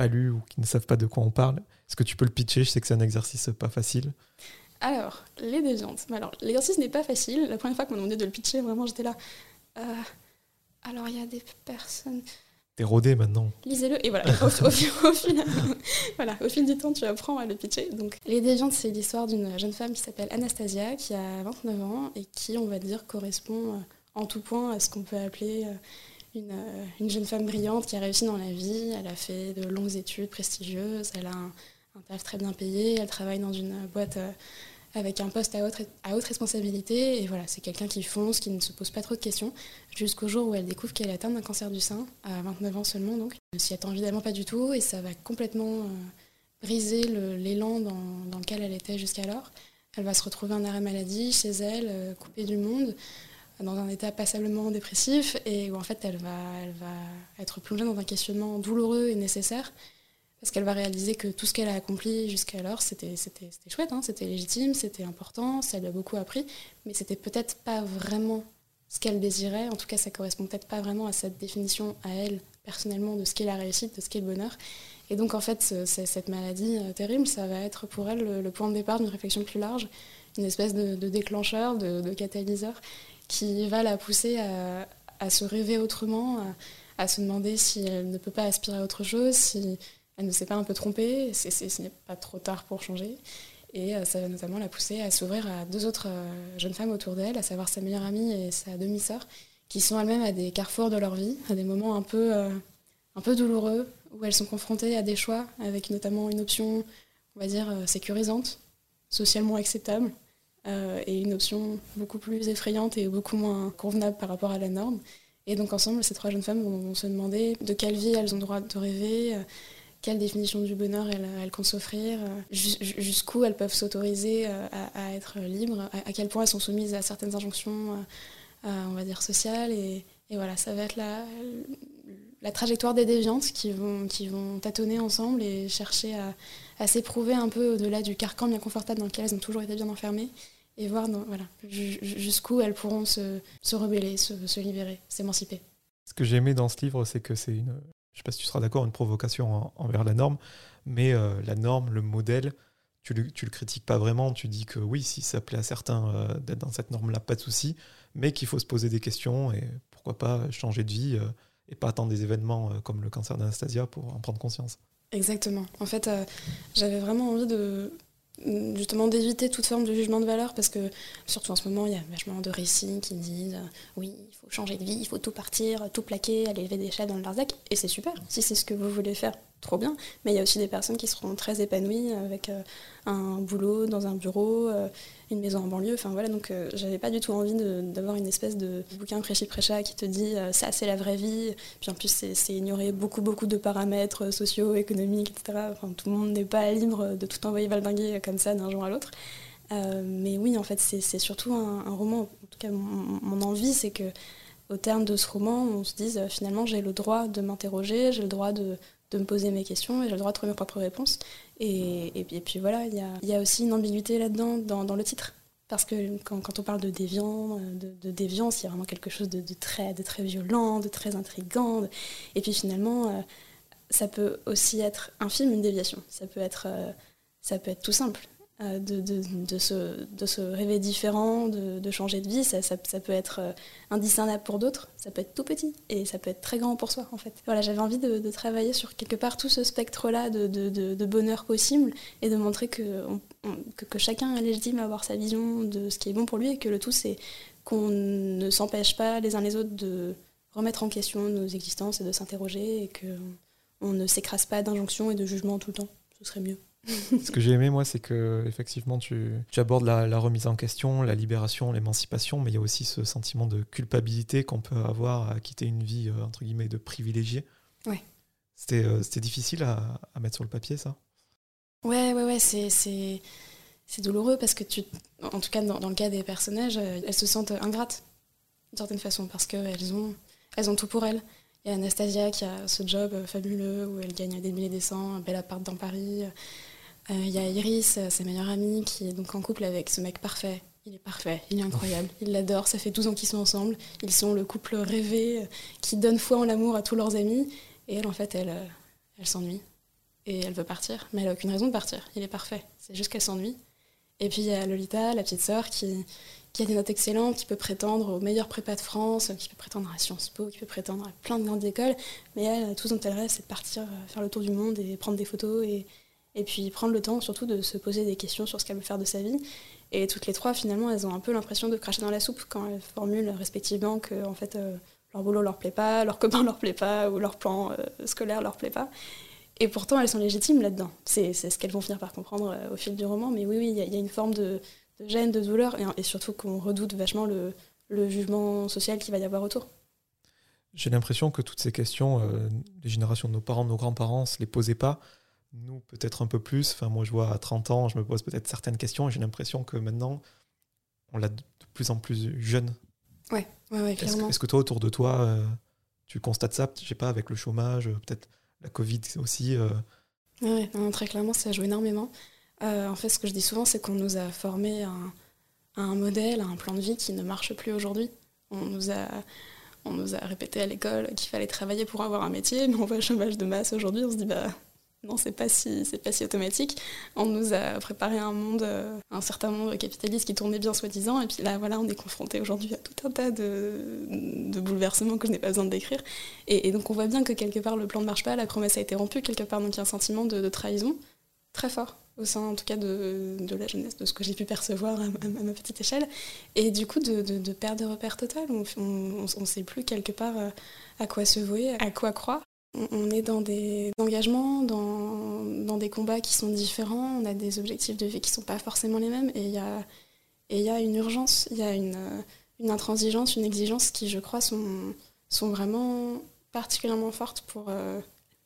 pas lu ou qui ne savent pas de quoi on parle, est-ce que tu peux le pitcher? Je sais que c'est un exercice pas facile. Alors, Les Déviantes. Alors, l'exercice n'est pas facile. La première fois qu'on m'a demandé de le pitcher, vraiment, j'étais là. Euh, alors, il y a des personnes rodé maintenant. Lisez-le et voilà. Au, fil, *laughs* voilà, au fil du temps, tu apprends à le pitcher. Donc, Les Déviantes, c'est l'histoire d'une jeune femme qui s'appelle Anastasia, qui a 29 ans et qui, on va dire, correspond euh, en tout point à ce qu'on peut appeler euh, une, euh, une, jeune femme brillante qui a réussi dans la vie. Elle a fait de longues études prestigieuses, elle a un, un taf très bien payé, elle travaille dans une boîte avec un poste à haute, responsabilité. Et voilà, c'est quelqu'un qui fonce, qui ne se pose pas trop de questions, jusqu'au jour où elle découvre qu'elle est atteinte d'un cancer du sein, à 29 ans seulement donc. Elle ne s'y attend évidemment pas du tout et ça va complètement euh, briser l'élan dans, dans, lequel elle était jusqu'alors. Elle va se retrouver en arrêt maladie chez elle, euh, coupée du monde, dans un état passablement dépressif et où en fait elle va, elle va être plongée dans un questionnement douloureux et nécessaire parce qu'elle va réaliser que tout ce qu'elle a accompli jusqu'alors, c'était chouette, hein, c'était légitime, c'était important, ça lui a beaucoup appris, mais c'était peut-être pas vraiment ce qu'elle désirait, en tout cas ça correspond peut-être pas vraiment à cette définition à elle, personnellement, de ce qu'est la réussite, de ce qu'est le bonheur. Et donc en fait, cette maladie euh, terrible, ça va être pour elle le, point de départ d'une réflexion plus large, une espèce de, déclencheur, de, catalyseur, qui va la pousser à, se rêver autrement, à, à, se demander si elle ne peut pas aspirer à autre chose, si elle ne s'est pas un peu trompée, ce n'est pas trop tard pour changer. Et euh, ça va notamment la pousser à s'ouvrir à deux autres euh, jeunes femmes autour d'elle, à savoir sa meilleure amie et sa demi-sœur, qui sont elles-mêmes à des carrefours de leur vie, à des moments un peu, euh, un peu douloureux, où elles sont confrontées à des choix, avec notamment une option, on va dire, sécurisante, socialement acceptable, et une option beaucoup plus effrayante et beaucoup moins convenable par rapport à la norme. Et donc ensemble, ces trois jeunes femmes vont, se demander de quelle vie elles ont droit de rêver quelle définition du bonheur elles, comptent s'offrir, euh, jusqu'où elles peuvent s'autoriser euh, à, être libres, à, quel point elles sont soumises à certaines injonctions, euh, on va dire, sociales. Et, voilà, ça va être la, trajectoire des déviantes qui vont tâtonner ensemble et chercher à, s'éprouver un peu au-delà du carcan bien confortable dans lequel elles ont toujours été bien enfermées et voir voilà, jusqu'où elles pourront se, se rebeller, se, se libérer, s'émanciper. Ce que j'ai aimé dans ce livre, c'est que c'est une, je ne sais pas si tu seras d'accord, une provocation envers la norme, mais euh, la norme, le modèle, tu le, le critiques pas vraiment, tu dis que oui, si ça plaît à certains euh, d'être dans cette norme-là, pas de souci, mais qu'il faut se poser des questions et pourquoi pas changer de vie euh, et pas attendre des événements comme le cancer d'Anastasia pour en prendre conscience. Exactement. En fait, j'avais vraiment envie de justement d'éviter toute forme de jugement de valeur parce que surtout en ce moment il y a vachement de récits qui disent euh, oui il faut changer de vie, il faut tout partir, tout plaquer, aller élever des chats dans le Larzac et c'est super si c'est ce que vous voulez faire trop bien mais il y a aussi des personnes qui seront très épanouies avec euh, un boulot dans un bureau, euh, une maison en banlieue, enfin voilà donc j'avais pas du tout envie d'avoir une espèce de bouquin prêchi prêcha qui te dit ça c'est la vraie vie puis en plus c'est ignorer beaucoup beaucoup de paramètres sociaux, économiques etc. Enfin, tout le monde n'est pas libre de tout envoyer valdinguer comme ça d'un jour à l'autre. Euh, mais oui, en fait, c'est surtout un, roman. En tout cas, mon, envie, c'est que au terme de ce roman, on se dise euh, finalement, j'ai le droit de m'interroger, j'ai le droit de, de, me poser mes questions et j'ai le droit de trouver mes propres réponses. Et, puis, voilà, il y a, aussi une ambiguïté là-dedans, dans, le titre. Parce que quand, on parle de déviant, euh, de, déviance, il y a vraiment quelque chose de, très, de très violent, de très intrigant. Et puis finalement, ça peut aussi être un film, une déviation. Ça peut être ça peut être tout simple. Euh, de, se, de se rêver différent, de, changer de vie, ça, peut être euh, indiscernable pour d'autres, ça peut être tout petit et ça peut être très grand pour soi en fait. Voilà, j'avais envie de, travailler sur quelque part tout ce spectre-là de, bonheur possible et de montrer que, que, que, chacun est légitime à avoir sa vision de ce qui est bon pour lui et que le tout c'est qu'on ne s'empêche pas les uns les autres de remettre en question nos existences et de s'interroger et qu'on ne s'écrase pas d'injonctions et de jugements tout le temps. Ce serait mieux. Ce que j'ai aimé, moi, c'est que effectivement, tu, tu abordes la, remise en question, la libération, l'émancipation, mais il y a aussi ce sentiment de culpabilité qu'on peut avoir à quitter une vie, euh, entre guillemets, de privilégié. Ouais. C'était euh, difficile à, à, mettre sur le papier, ça? Ouais, ouais, ouais, c'est, c'est, c'est douloureux parce que tu, en tout cas dans, le cas des personnages, euh, elles se sentent ingrates d'une certaine façon parce qu'elles ont, elles ont tout pour elles. Il y a Anastasia qui a ce job fabuleux où elle gagne des milliers des cents, un bel appart dans Paris. Euh, il y a Iris, sa meilleure amie, qui est donc en couple avec ce mec parfait. Il est parfait, il est incroyable, il l'adore, ça fait 12 ans qu'ils sont ensemble. Ils sont le couple rêvé qui donne foi en l'amour à tous leurs amis. Et elle, en fait, elle, elle s'ennuie. Et elle veut partir, mais elle n'a aucune raison de partir. Il est parfait, c'est juste qu'elle s'ennuie. Et puis il y a Lolita, la petite sœur, qui, qui a des notes excellentes, qui peut prétendre au meilleur prépa de France, qui peut prétendre à Sciences Po, qui peut prétendre à plein de grandes écoles. Mais elle, tout son intérêt, c'est de partir euh, faire le tour du monde et prendre des photos et, et puis prendre le temps surtout de se poser des questions sur ce qu'elle veut faire de sa vie. Et toutes les trois, finalement, elles ont un peu l'impression de cracher dans la soupe quand elles formulent respectivement que en fait, euh, leur boulot leur plaît pas, leur copain *laughs* leur plaît pas, ou leur plan euh, scolaire leur plaît pas. Et pourtant, elles sont légitimes là-dedans. C'est ce qu'elles vont finir par comprendre euh, au fil du roman. Mais oui, oui, il y, a une forme de, gêne, de douleur, et, surtout qu'on redoute vachement le, jugement social qu'il va y avoir autour. J'ai l'impression que toutes ces questions, les générations de nos parents, de nos grands-parents, ne se les posaient pas nous peut-être un peu plus. Enfin, moi, je vois à 30 ans, je me pose peut-être certaines questions et j'ai l'impression que maintenant, on l'a de plus en plus jeune. Ouais, ouais, ouais clairement. Est-ce que, toi, autour de toi, euh, tu constates ça? Je sais pas, avec le chômage, euh, peut-être la Covid aussi euh... Ouais, très clairement, ça joue énormément. Euh, en fait, ce que je dis souvent, c'est qu'on nous a formé à un, modèle, à un plan de vie qui ne marche plus aujourd'hui. On nous a on nous a répété à l'école qu'il fallait travailler pour avoir un métier, mais on voit le chômage de masse aujourd'hui, on se dit bah non, c'est pas si pas si automatique. On nous a préparé un monde, euh, un certain monde capitaliste qui tournait bien soi-disant, et puis là, voilà, on est confronté aujourd'hui à tout un tas de, bouleversements que je n'ai pas besoin de décrire. Et, donc on voit bien que quelque part le plan ne marche pas, la promesse a été rompue quelque part, donc il y a un sentiment de, trahison très fort au sein, en tout cas, de, la jeunesse, de ce que j'ai pu percevoir à, ma petite échelle, et du coup de, de perte de repère total. On ne sait plus quelque part euh, à quoi se vouer, à quoi croire. On est dans des engagements, dans, des combats qui sont différents, on a des objectifs de vie qui ne sont pas forcément les mêmes, et il y a, une urgence, il y a une, une, intransigeance, une exigence qui, je crois, sont, sont vraiment particulièrement fortes pour euh,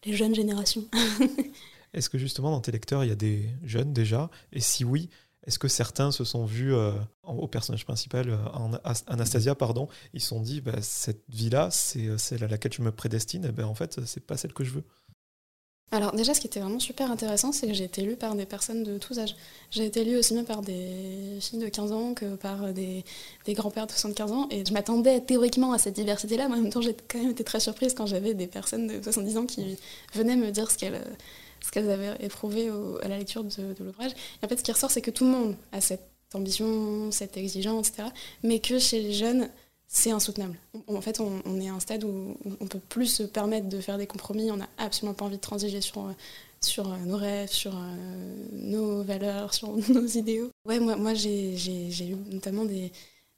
les jeunes générations. *laughs* Est-ce que justement dans tes lecteurs, il y a des jeunes déjà? Et si oui, est-ce que certains se sont vus euh, au personnage principal, euh, Anastasia, pardon, ils se sont dit bah, cette vie-là, c'est euh, celle à laquelle je me prédestine, et ben en fait, c'est pas celle que je veux alors déjà, ce qui était vraiment super intéressant, c'est que j'ai été lue par des personnes de tous âges. J'ai été lue aussi bien par des filles de 15 ans que par des, des grands-pères de 75 ans. Et je m'attendais théoriquement à cette diversité-là, mais en même temps, j'ai quand même été très surprise quand j'avais des personnes de 70 ans qui venaient me dire ce qu'elles ce qu'elles avaient éprouvé à la lecture de, l'ouvrage. Et en fait, ce qui ressort, c'est que tout le monde a cette ambition, cette exigence, etc. Mais que chez les jeunes, c'est insoutenable. En fait, on, est à un stade où on peut plus se permettre de faire des compromis. On n'a absolument pas envie de transiger sur, sur nos rêves, sur euh, nos valeurs, sur *laughs* nos idéaux. Ouais, moi, moi j'ai eu notamment des,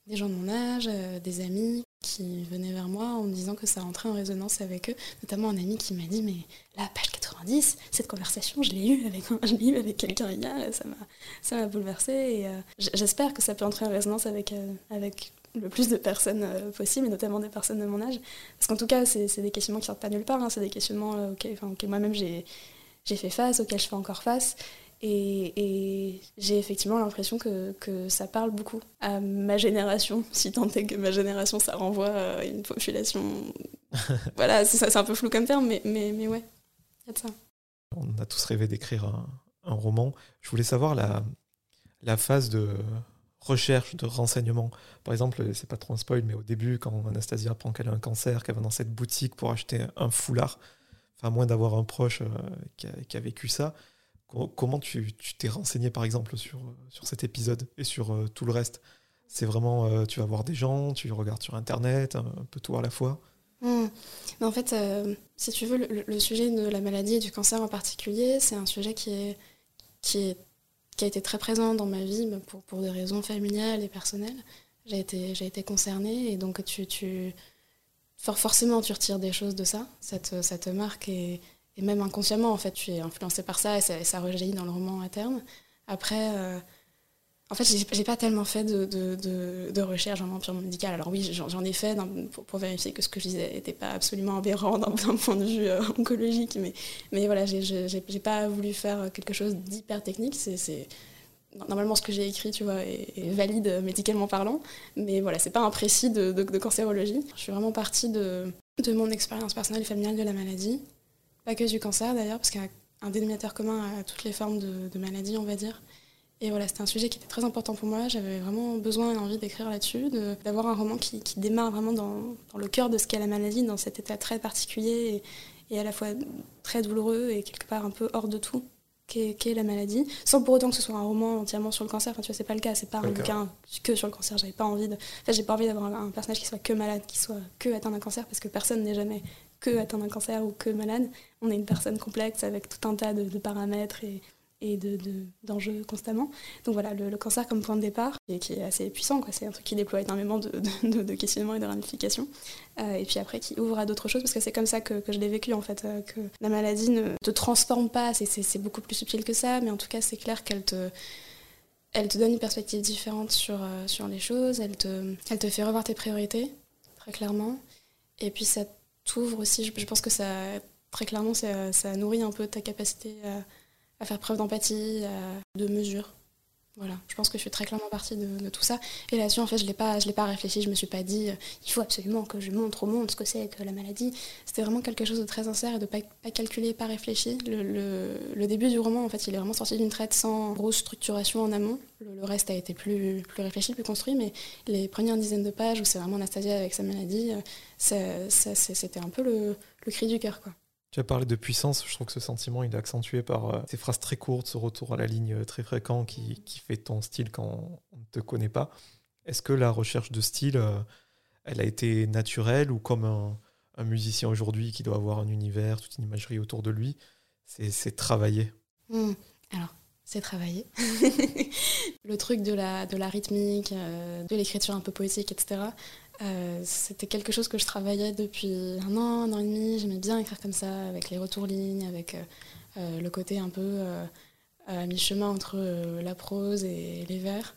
des gens de mon âge, euh, des amis qui venaient vers moi en me disant que ça rentrait en résonance avec eux, notamment un ami qui m'a dit mais la page 90, cette conversation, je l'ai eue avec, eu avec quelqu'un hier, ça m'a, ça m'a bouleversée et euh, j'espère que ça peut entrer en résonance avec, euh, avec le plus de personnes possible, et notamment des personnes de mon âge. Parce qu'en tout cas, c'est, des questionnements qui sortent pas nulle part, hein. c'est des questionnements auxquels, auxquels moi-même j'ai, j'ai fait face, auxquels je fais encore face. Et, j'ai effectivement l'impression que, que, ça parle beaucoup à ma génération, *laughs* si tant est que ma génération, ça renvoie à une population. *laughs* voilà, c'est un peu flou comme terme, mais, mais, mais ouais, il y a de ça. On a tous rêvé d'écrire un, un, roman. Je voulais savoir la, la phase de recherche, de renseignement. Par exemple, c'est pas trop un spoil, mais au début, quand Anastasia apprend qu'elle a un cancer, qu'elle va dans cette boutique pour acheter un foulard, enfin, moins d'avoir un proche euh, qui, a, qui, a, vécu ça, Comment tu t'es renseigné par exemple sur, cet épisode et sur euh, tout le reste? C'est vraiment, euh, tu vas voir des gens, tu regardes sur Internet, un, peu tout à la fois hmm. En fait, euh, si tu veux, le, sujet de la maladie et du cancer en particulier, c'est un sujet qui, est, a été très présent dans ma vie pour, pour des raisons familiales et personnelles. J'ai été, été concernée et donc tu, tu, forcément tu retires des choses de ça, ça ça te marque et et même inconsciemment, en fait, tu es influencé par ça et ça, rejaillit dans le roman à terme. Après, euh, En fait, j'ai pas tellement fait de, de, recherche vraiment purement médicale. Alors oui, j'en ai fait pour, vérifier que ce que je disais n'était pas absolument aberrant *laughs* d'un point de vue euh, oncologique, mais, mais voilà, j'ai pas voulu faire quelque chose d'hyper technique. C'est normalement ce que j'ai écrit, tu vois, est, valide médicalement parlant, mais voilà, c'est pas un précis de, de, cancérologie. Je suis vraiment partie de, de mon expérience personnelle et familiale de la maladie, pas que du cancer d'ailleurs, parce qu'il y a un dénominateur commun à toutes les formes de, de maladie, on va dire. Et voilà, c'était un sujet qui était très important pour moi. J'avais vraiment besoin et envie d'écrire là-dessus, d'avoir un roman qui, qui, démarre vraiment dans, dans le cœur de ce qu'est la maladie, dans cet état très particulier et, et, à la fois très douloureux et quelque part un peu hors de tout qu'est la maladie, sans pour autant que ce soit un roman entièrement sur le cancer. Enfin, tu vois, c'est pas le cas. C'est pas un bouquin que sur le cancer. J'avais pas envie de. En fait, j'ai pas envie d'avoir un, personnage qui soit que malade, qui soit que atteint d'un cancer, parce que personne n'est jamais que atteint d'un cancer ou que malade. On est une personne complexe avec tout un tas de, paramètres et, et d'enjeux de, constamment. Donc voilà, le, cancer comme point de départ, et qui est assez puissant, c'est un truc qui déploie énormément de, de questionnements et de ramifications, euh, et puis après qui ouvre à d'autres choses, parce que c'est comme ça que, que je l'ai vécu en fait, euh, que la maladie ne te transforme pas, c'est beaucoup plus subtil que ça, mais en tout cas c'est clair qu'elle te, elle te donne une perspective différente sur, euh, sur les choses, elle te, elle te fait revoir tes priorités, très clairement, et puis ça t'ouvre aussi, je, pense que ça, très clairement, ça, nourrit un peu ta capacité à faire preuve d'empathie, de mesure. Voilà, je pense que je suis très clairement partie de, tout ça. Et là-dessus, en fait, je ne l'ai pas, réfléchi, je me suis pas dit, euh, il faut absolument que je montre au monde ce que c'est que la maladie. C'était vraiment quelque chose de très sincère et de pas, pas calculé, pas réfléchi. Le, début du roman, en fait, il est vraiment sorti d'une traite sans grosse structuration en amont. Le, reste a été plus, plus réfléchi, plus construit, mais les premières dizaines de pages où c'est vraiment Anastasia avec sa maladie, euh, c'était un peu le, cri du cœur. Tu as parlé de puissance, je trouve que ce sentiment est accentué par euh, ces phrases très courtes, ce retour à la ligne euh, très fréquent qui, qui fait ton style quand on ne te connaît pas. Est-ce que la recherche de style, euh, elle a été naturelle ou comme un, musicien aujourd'hui qui doit avoir un univers, toute une imagerie autour de lui, c'est travaillé? Mmh. Alors, c'est travaillé. *laughs* le truc de la, de la rythmique, de l'écriture un peu poétique, etc. Euh, c'était quelque chose que je travaillais depuis un an, un an et demi. J'aimais bien écrire comme ça, avec les retours lignes, avec euh, euh, le côté un peu à mi-chemin entre la prose et les vers.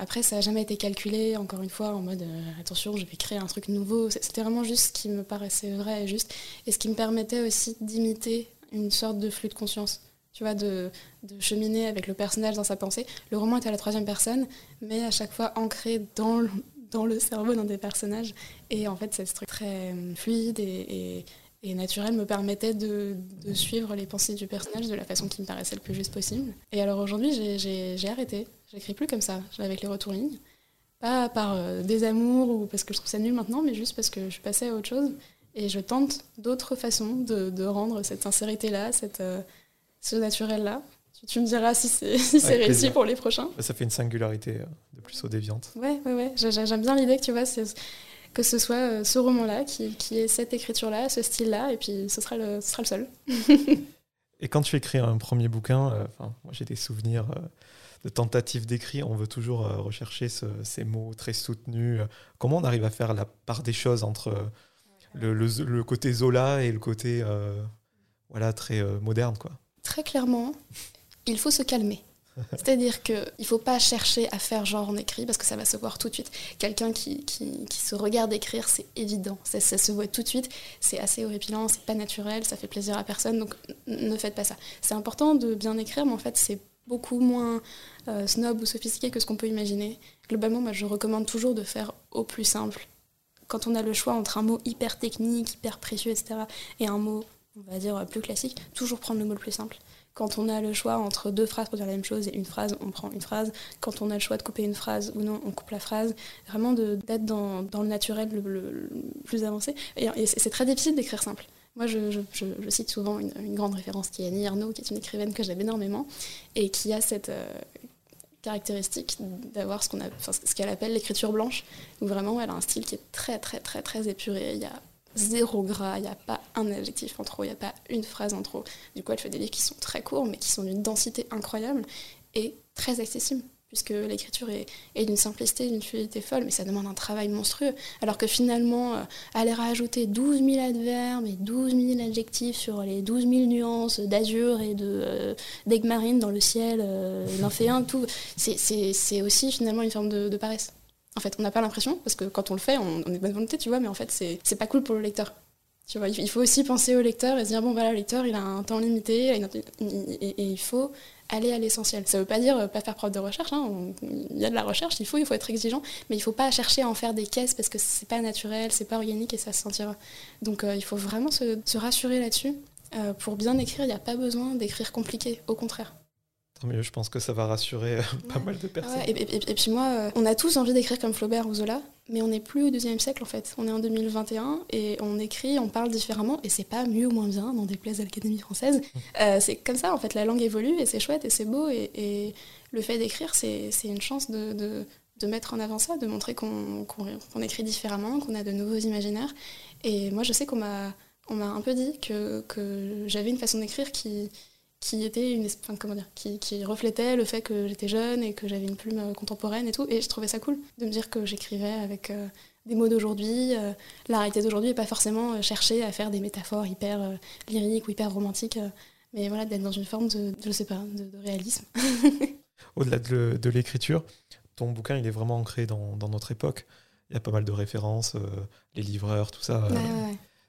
après, ça n'a jamais été calculé, encore une fois, en mode attention, je vais créer un truc nouveau. C'était vraiment juste ce qui me paraissait vrai et juste, et ce qui me permettait aussi d'imiter une sorte de flux de conscience tu vois, de, cheminer avec le personnage dans sa pensée. Le roman est à la troisième personne, mais à chaque fois ancré dans, dans le cerveau d'un des personnages. Et en fait, cette structure très euh, fluide et, et, naturelle me permettait de, suivre les pensées du personnage de la façon qui me paraissait le plus juste possible. Et alors aujourd'hui, j'ai arrêté. J'écris plus comme ça, avec les retours lignes. Pas par euh, désamour ou parce que je trouve ça nul maintenant, mais juste parce que je suis passée à autre chose. Et je tente d'autres façons de, de, rendre cette sincérité-là, cette, euh, ce naturel-là. Tu, me diras si c'est *laughs* si réussi pour les prochains. Ça fait une singularité euh, de plus aux déviantes. Ouais, ouais, ouais. J'aime bien l'idée que tu vois, que ce soit euh, ce roman-là qui, qui ait cette écriture-là, ce style-là, et puis ce sera le, ce sera le seul. *laughs* et quand tu écris un premier bouquin, euh, moi j'ai des souvenirs de tentatives d'écrit, on veut toujours rechercher ces mots très soutenus. Comment on arrive à faire la part des choses entre le, le, le côté Zola et le côté voilà, très moderne quoi? Très clairement, il faut se calmer. *laughs* C'est-à-dire qu'il ne faut pas chercher à faire genre on écrit parce que ça va se voir tout de suite. Quelqu'un qui, qui, se regarde écrire, c'est évident. Ça, se voit tout de suite. C'est assez horripilant, c'est pas naturel, ça fait plaisir à personne. Donc ne faites pas ça. C'est important de bien écrire, mais en fait, c'est beaucoup moins euh, snob ou sophistiqué que ce qu'on peut imaginer. Globalement, moi, je recommande toujours de faire au plus simple. Quand on a le choix entre un mot hyper technique, hyper précieux, etc., et un mot, on va dire, plus classique, toujours prendre le mot le plus simple. Quand on a le choix entre deux phrases pour dire la même chose et une phrase, on prend une phrase. Quand on a le choix de couper une phrase ou non, on coupe la phrase. Vraiment d'être dans, dans, le naturel le, plus avancé. Et, c'est très difficile d'écrire simple. Moi, je, je, cite souvent une, grande référence qui est Annie Ernaux, qui est une écrivaine que j'aime énormément et qui a cette euh, caractéristique d'avoir ce qu'on ce qu'elle appelle l'écriture blanche, où vraiment elle a un style qui est très très très très épuré. A zéro gras, il n'y a pas un adjectif en trop, il n'y a pas une phrase en trop. Du coup, elle fait des livres qui sont très courts, mais qui sont d'une densité incroyable et très accessibles. puisque l'écriture est, d'une simplicité, d'une fluidité folle, mais ça demande un travail monstrueux. Alors que finalement, euh, aller rajouter 12 000 adverbes et 12 000 adjectifs sur les 12 000 nuances d'azur et de euh, dans le ciel, euh, tout, c'est aussi finalement une forme de, paresse. En fait, on n'a pas l'impression, parce que quand on le fait, on, est de bonne volonté, tu vois, mais en fait, c'est pas cool pour le lecteur. Tu vois, il faut aussi penser au lecteur et se dire, bon, voilà, le lecteur, il a un temps limité, et il faut aller à l'essentiel. Ça ne veut pas dire euh, pas faire preuve de recherche, hein. il y a de la recherche, il faut, il faut être exigeant, mais il ne faut pas chercher à en faire des caisses parce que c'est pas naturel, c'est pas organique et ça se sentira. Donc euh, il faut vraiment se, rassurer là-dessus. Euh, pour bien écrire, il n'y a pas besoin d'écrire compliqué, au contraire. Tant mieux, je pense que ça va rassurer pas mal de personnes. et, puis moi, on a tous envie d'écrire comme Flaubert ou Zola, mais on n'est plus au deuxième siècle en fait. On est en 2021 et on écrit, on parle différemment et c'est pas mieux ou moins bien dans des plaies à l'Académie française. Euh, c'est comme ça en fait, la langue évolue et c'est chouette et c'est beau et, le fait d'écrire c'est une chance de, de, mettre en avant ça, de montrer qu'on écrit différemment, qu'on a de nouveaux imaginaires. Et moi je sais qu'on m'a un peu dit que, que j'avais une façon d'écrire qui, qui était une comment dire, qui, qui, reflétait le fait que j'étais jeune et que j'avais une plume euh, contemporaine et tout. Et je trouvais ça cool de me dire que j'écrivais avec euh, des mots d'aujourd'hui euh, la réalité d'aujourd'hui et pas forcément chercher à faire des métaphores hyper lyriques ou hyper romantiques mais voilà d'être dans une forme de je sais pas de, réalisme. *laughs* Au-delà de, l'écriture ton bouquin il est vraiment ancré dans, dans, notre époque. Il y a pas mal de références les livreurs tout ça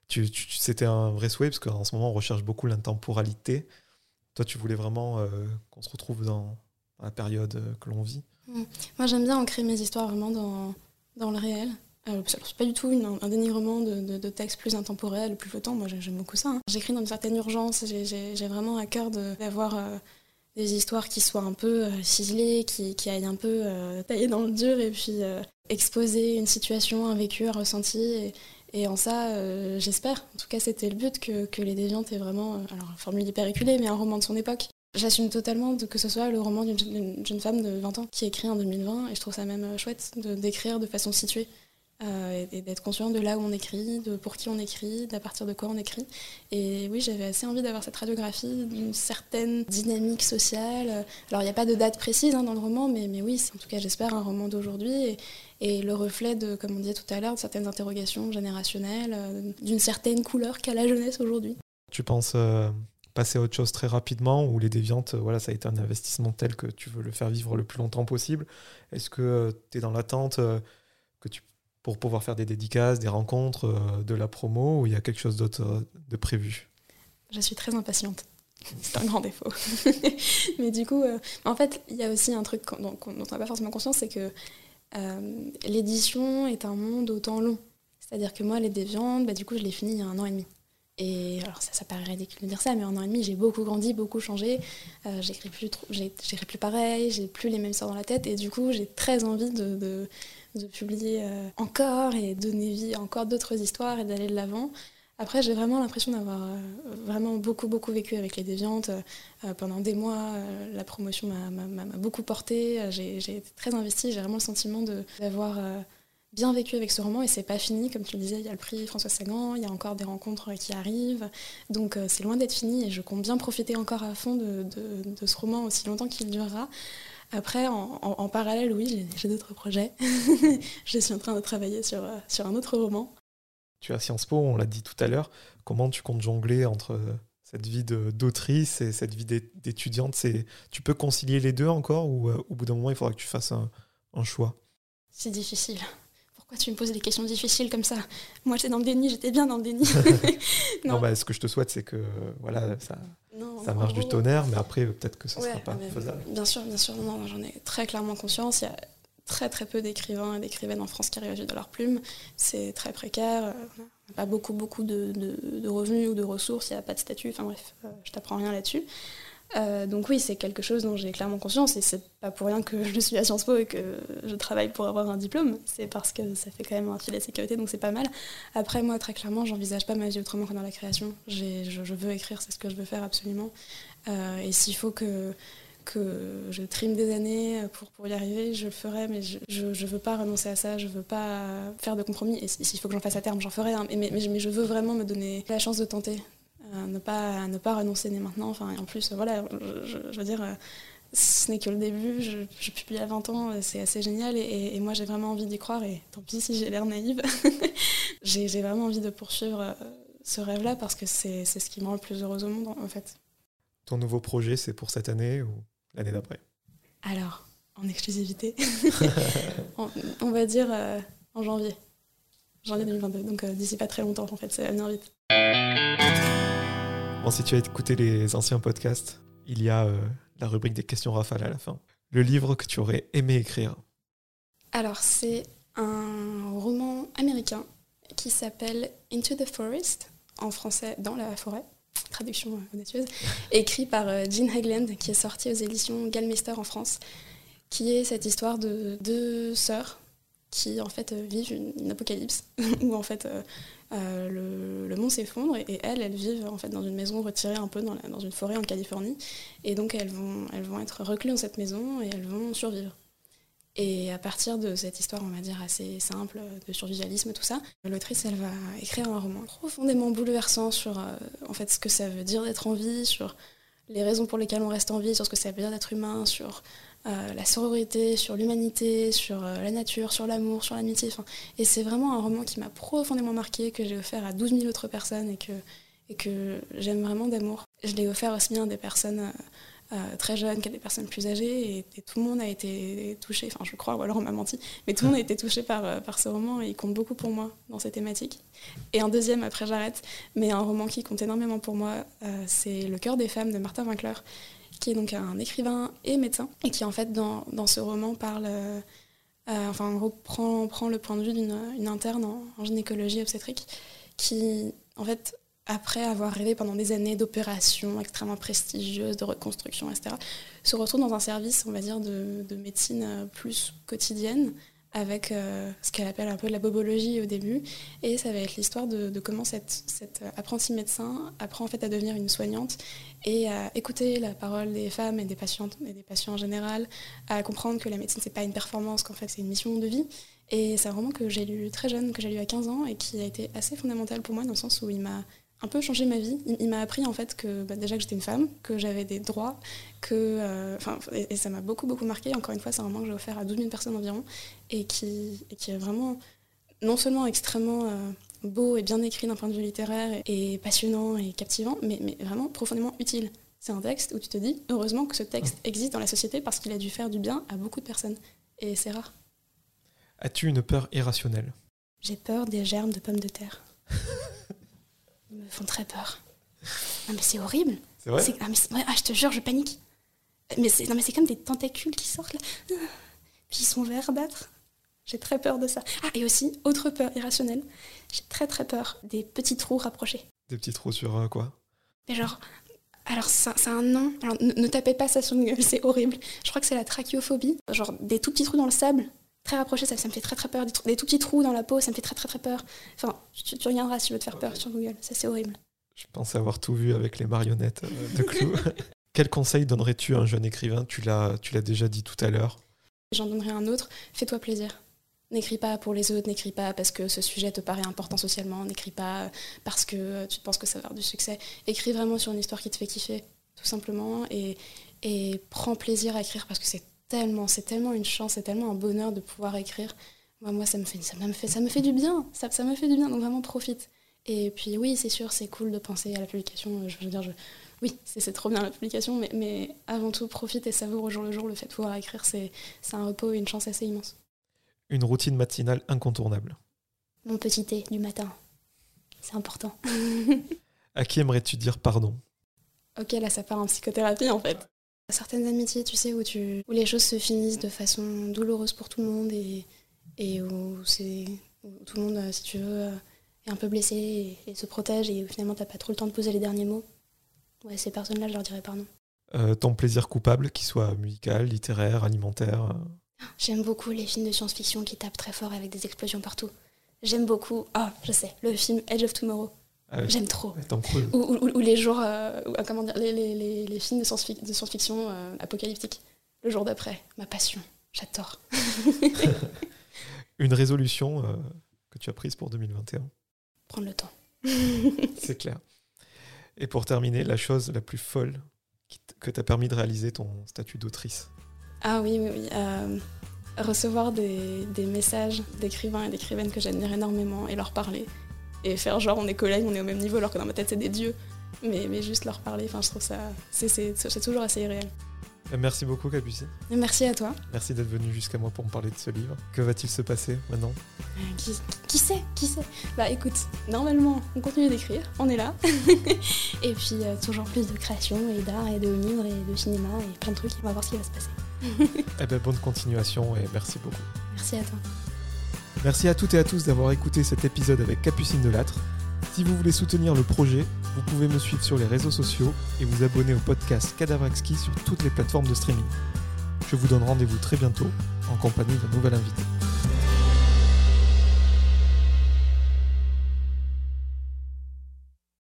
Tu, tu, c'était un vrai souhait parce qu'en ce moment on recherche beaucoup l'intemporalité toi, tu voulais vraiment euh, qu'on se retrouve dans, la période euh, que l'on vit mmh. Moi, j'aime bien ancrer mes histoires vraiment dans, dans le réel. Euh, c'est pas du tout un dénigrement de, de, textes plus intemporels, plus flottants. Moi, j'aime beaucoup ça. Hein. J'écris dans une certaine urgence. J'ai vraiment à cœur d'avoir des histoires qui soient un peu ciselées, qui, qui, aillent un peu tailler dans le dur et puis exposer une situation, un vécu, un ressenti. Et en ça, euh, j'espère, en tout cas c'était le but, que, Les Déviantes est vraiment, euh, alors formule hyper éculée, mais un roman de son époque. J'assume totalement que ce soit le roman d'une jeune femme de 20 ans qui écrit en 2020, et je trouve ça même euh, chouette de d'écrire de façon située. Et, d'être conscient de là où on écrit, de pour qui on écrit, d'à partir de quoi on écrit. Et oui, j'avais assez envie d'avoir cette radiographie d'une certaine dynamique sociale. Alors, il n'y a pas de date précise hein, dans le roman, mais, mais oui, en tout cas, j'espère un roman d'aujourd'hui. Et, le reflet de, comme on disait tout à l'heure, de certaines interrogations générationnelles, euh, d'une certaine couleur qu'a la jeunesse aujourd'hui. Tu penses euh, passer à autre chose très rapidement ou les déviantes, euh, voilà, ça a été un investissement tel que tu veux le faire vivre le plus longtemps possible Est-ce que tu es dans l'attente que tu pour pouvoir faire des dédicaces, des rencontres, de la promo, ou il y a quelque chose d'autre de prévu? Je suis très impatiente. *laughs* C'est un grand défaut. *laughs* Mais du coup, en fait, il y a aussi un truc dont, on n'a pas forcément conscience, c'est que euh, l'édition est un monde autant long. C'est-à-dire que moi, les déviantes, bah, du coup, je l'ai fini il y a un an et demi. Et alors ça, ça paraît ridicule de dire ça, mais un an et demi, j'ai beaucoup grandi, beaucoup changé. Euh, j'écris plus, j'écris plus pareil, j'ai plus les mêmes histoires dans la tête, et du coup, j'ai très envie de, publier euh, encore et donner vie à encore d'autres histoires et d'aller de l'avant. Après, j'ai vraiment l'impression d'avoir euh, vraiment beaucoup, beaucoup vécu avec les déviantes. Euh, pendant des mois, la promotion m'a beaucoup porté. J'ai été très investie. J'ai vraiment le sentiment d'avoir bien vécu avec ce roman et c'est pas fini. Comme tu le disais, il y a le prix François Sagan, il y a encore des rencontres qui arrivent. Donc c'est loin d'être fini et je compte bien profiter encore à fond de, ce roman aussi longtemps qu'il durera. Après, en, parallèle, oui, j'ai d'autres projets. *laughs* je suis en train de travailler sur, sur un autre roman tu as Sciences Po, on l'a dit tout à l'heure. Comment tu comptes jongler entre cette vie d'autrice et cette vie d'étudiante? Tu peux concilier les deux encore ou euh, au bout d'un moment, il faudra que tu fasses un, choix? C'est difficile. Pourquoi tu me poses des questions difficiles comme ça? Moi, j'étais dans le déni, j'étais bien dans le déni. *laughs* *laughs* non, bah, ce que je te souhaite, c'est que voilà, ça, ça marche du tonnerre, mais après, peut-être que ça ne sera pas faisable. Bien sûr, bien sûr, non, j'en ai très clairement conscience. Il y a très très peu d'écrivains et d'écrivaines en France qui arrivent à vivre de leur plume. C'est très précaire. Euh, on n'a pas beaucoup beaucoup de, revenus ou de ressources. Il n'y a pas de statut. Enfin bref, euh, je t'apprends rien là-dessus. Euh, donc oui, c'est quelque chose dont j'ai clairement conscience et c'est pas pour rien que *laughs* je suis à Sciences Po et que je travaille pour avoir un diplôme. C'est parce que ça fait quand même un filet de sécurité, donc c'est pas mal. Après, moi, très clairement, j'envisage pas ma vie autrement que dans la création. Je, veux écrire, c'est ce que je veux faire absolument. et s'il faut que je trime des années pour, y arriver, je le ferai, mais je ne veux pas renoncer à ça, je ne veux pas faire de compromis. Et s'il faut que j'en fasse à terme, j'en ferai, hein. mais, je veux vraiment me donner la chance de tenter, ne, pas, ne pas renoncer dès maintenant. Enfin, et en plus, voilà, je, veux dire, ce n'est que le début. Je, je, publie à 20 ans, c'est assez génial. Et, moi, j'ai vraiment envie d'y croire. Et tant pis si j'ai l'air naïve. *laughs* j'ai vraiment envie de poursuivre euh, ce rêve-là parce que c'est ce qui me rend le plus heureuse au monde, en fait. Ton nouveau projet, c'est pour cette année ou l'année d'après? Alors, en exclusivité, *laughs* on, va dire euh, en janvier. Janvier 2022. Donc euh, d'ici pas très longtemps, en fait, ça va venir vite. Bon, si tu as écouté les anciens podcasts, il y a la rubrique des questions rafales à la fin. Le livre que tu aurais aimé écrire Alors, c'est un roman américain qui s'appelle Into the Forest, en français Dans la forêt, traduction euh, audacieuse, écrit par euh, Jean Hagland, qui est sorti aux éditions Galmester en France, qui est cette histoire de deux sœurs qui en fait euh, vivent une, apocalypse, *laughs* où en fait euh, le, monde s'effondre et, elles, elles vivent en fait dans une maison retirée un peu dans, une forêt en Californie. Et donc elles vont, être recluses dans cette maison et elles vont survivre. Et à partir de cette histoire, on va dire, assez simple, de survivalisme, tout ça, l'autrice, elle va écrire un roman profondément bouleversant sur euh, en fait, ce que ça veut dire d'être en vie, sur les raisons pour lesquelles on reste en vie, sur ce que ça veut dire d'être humain, sur euh, la sororité, sur l'humanité, sur euh, la nature, sur l'amour, sur l'amitié. Et c'est vraiment un roman qui m'a profondément marqué, que j'ai offert à 12 000 autres personnes et que, j'aime vraiment d'amour. Je l'ai offert aussi bien à des personnes euh, très jeunes qu'à des personnes plus âgées et, tout le monde a été touché, enfin je crois, ou alors on m'a menti, mais tout le monde a été touché par, par ce roman et il compte beaucoup pour moi dans ces thématiques. Et un deuxième, après j'arrête, mais un roman qui compte énormément pour moi, c'est Le cœur des femmes de Martin Winkler qui est donc un écrivain et médecin, et qui en fait dans, dans ce roman parle, euh, euh, enfin en gros prend, prend, le point de vue d'une interne en, gynécologie obstétrique, qui en fait après avoir rêvé pendant des années d'opérations extrêmement prestigieuses, de reconstruction, etc., se retrouve dans un service, on va dire, de, de médecine euh, plus quotidienne, avec euh, ce qu'elle appelle un peu la bobologie au début. Et ça va être l'histoire de, comment cette apprentie médecin apprend en fait à devenir une soignante et à écouter la parole des femmes et des patientes et des patients en général, à comprendre que la médecine c'est pas une performance, qu'en fait c'est une mission de vie. Et c'est un roman que j'ai lu très jeune, que j'ai lu à 15 ans et qui a été assez fondamental pour moi dans le sens où il m'a un peu changé ma vie. Il, m'a appris en fait que bah, déjà que j'étais une femme, que j'avais des droits, que, euh, et, ça m'a beaucoup beaucoup marqué. Encore une fois, c'est un roman que j'ai offert à 12 000 personnes environ et qui, qui est vraiment non seulement extrêmement euh, beau et bien écrit d'un point de vue littéraire et, passionnant et captivant, mais, mais vraiment profondément utile. C'est un texte où tu te dis heureusement que ce texte existe dans la société parce qu'il a dû faire du bien à beaucoup de personnes et c'est rare. As-tu une peur irrationnelle? J'ai peur des germes de pommes de terre. *laughs* Ils me font très peur. Non mais c'est horrible. C'est vrai ah, mais ah, je te jure, je panique. Mais c'est, non mais c'est comme des tentacules qui sortent là. Puis ils sont verdâtres. J'ai très peur de ça. Ah, et aussi, autre peur irrationnelle, j'ai très très peur des petits trous rapprochés. Des petits trous sur euh, quoi? Mais genre, alors c'est un nom, alors ne, tapez pas ça sur Google, *laughs* c'est horrible. Je crois que c'est la trachéophobie. Genre des tout petits trous dans le sable, très rapprochés, ça, ça me fait très très peur. Des, des, tout petits trous dans la peau, ça me fait très très très peur. Enfin, tu, tu regarderas si tu veux te faire peur sur Google, ça c'est horrible. Je pensais avoir tout vu avec les marionnettes euh, de clous. *laughs* Quel conseil donnerais-tu à un jeune écrivain? Tu l'as déjà dit tout à l'heure. J'en donnerai un autre, fais-toi plaisir. N'écris pas pour les autres, n'écris pas parce que ce sujet te paraît important socialement, n'écris pas parce que tu penses que ça va avoir du succès. Écris vraiment sur une histoire qui te fait kiffer, tout simplement, et, et prends plaisir à écrire parce que c'est tellement, c'est tellement une chance, c'est tellement un bonheur de pouvoir écrire. Moi, moi ça, me fait, ça, me fait, ça me fait du bien, ça, ça me fait du bien, donc vraiment profite. Et puis oui, c'est sûr, c'est cool de penser à la publication. Je veux dire, je, oui, c'est trop bien la publication, mais, mais, avant tout, profite et savoure au jour le jour le fait de pouvoir écrire. C'est un repos et une chance assez immense. Une routine matinale incontournable. Mon petit thé du matin. C'est important. *laughs* à qui aimerais-tu dire pardon? Ok, là, ça part en psychothérapie en fait. Certaines amitiés, tu sais, où, tu, où les choses se finissent de façon douloureuse pour tout le monde et, et où, où tout le monde, si tu veux, est un peu blessé et, se protège et finalement, t'as pas trop le temps de poser les derniers mots. Ouais, ces personnes-là, je leur dirais pardon. Euh, ton plaisir coupable, qu'il soit musical, littéraire, alimentaire euh J'aime beaucoup les films de science-fiction qui tapent très fort avec des explosions partout. J'aime beaucoup, ah, je sais, le film Edge of Tomorrow. Ah J'aime trop. Ou, les jours, euh, comment dire, les, les, les, films de science-fiction apocalyptiques. Le jour d'après, ma passion. J'adore. *laughs* Une résolution que tu as prise pour 2021 Prendre le temps. *laughs* C'est clair. Et pour terminer, la chose la plus folle que t'a permis de réaliser ton statut d'autrice Ah oui, oui, oui. Euh, recevoir des, des messages d'écrivains et d'écrivaines que j'admire énormément et leur parler. Et faire genre on est collègues, on est au même niveau alors que dans ma tête c'est des dieux. Mais, mais juste leur parler, enfin je trouve ça, c'est toujours assez irréel. Merci beaucoup Capucine. Merci à toi. Merci d'être venu jusqu'à moi pour me parler de ce livre. Que va-t-il se passer maintenant? Qui, qui, sait Qui sait? Bah écoute, normalement on continue d'écrire, on est là. *laughs* et puis euh, toujours plus de création et d'art et de livres et de cinéma et plein de trucs, on va voir ce qui va se passer. eh ben bonne continuation et merci beaucoup. Merci à toi. Merci à toutes et à tous d'avoir écouté cet épisode avec Capucine de Lattre. Si vous voulez soutenir le projet, vous pouvez me suivre sur les réseaux sociaux et vous abonner au podcast Cadavre sur toutes les plateformes de streaming. Je vous donne rendez-vous très bientôt en compagnie d'un nouvel invité.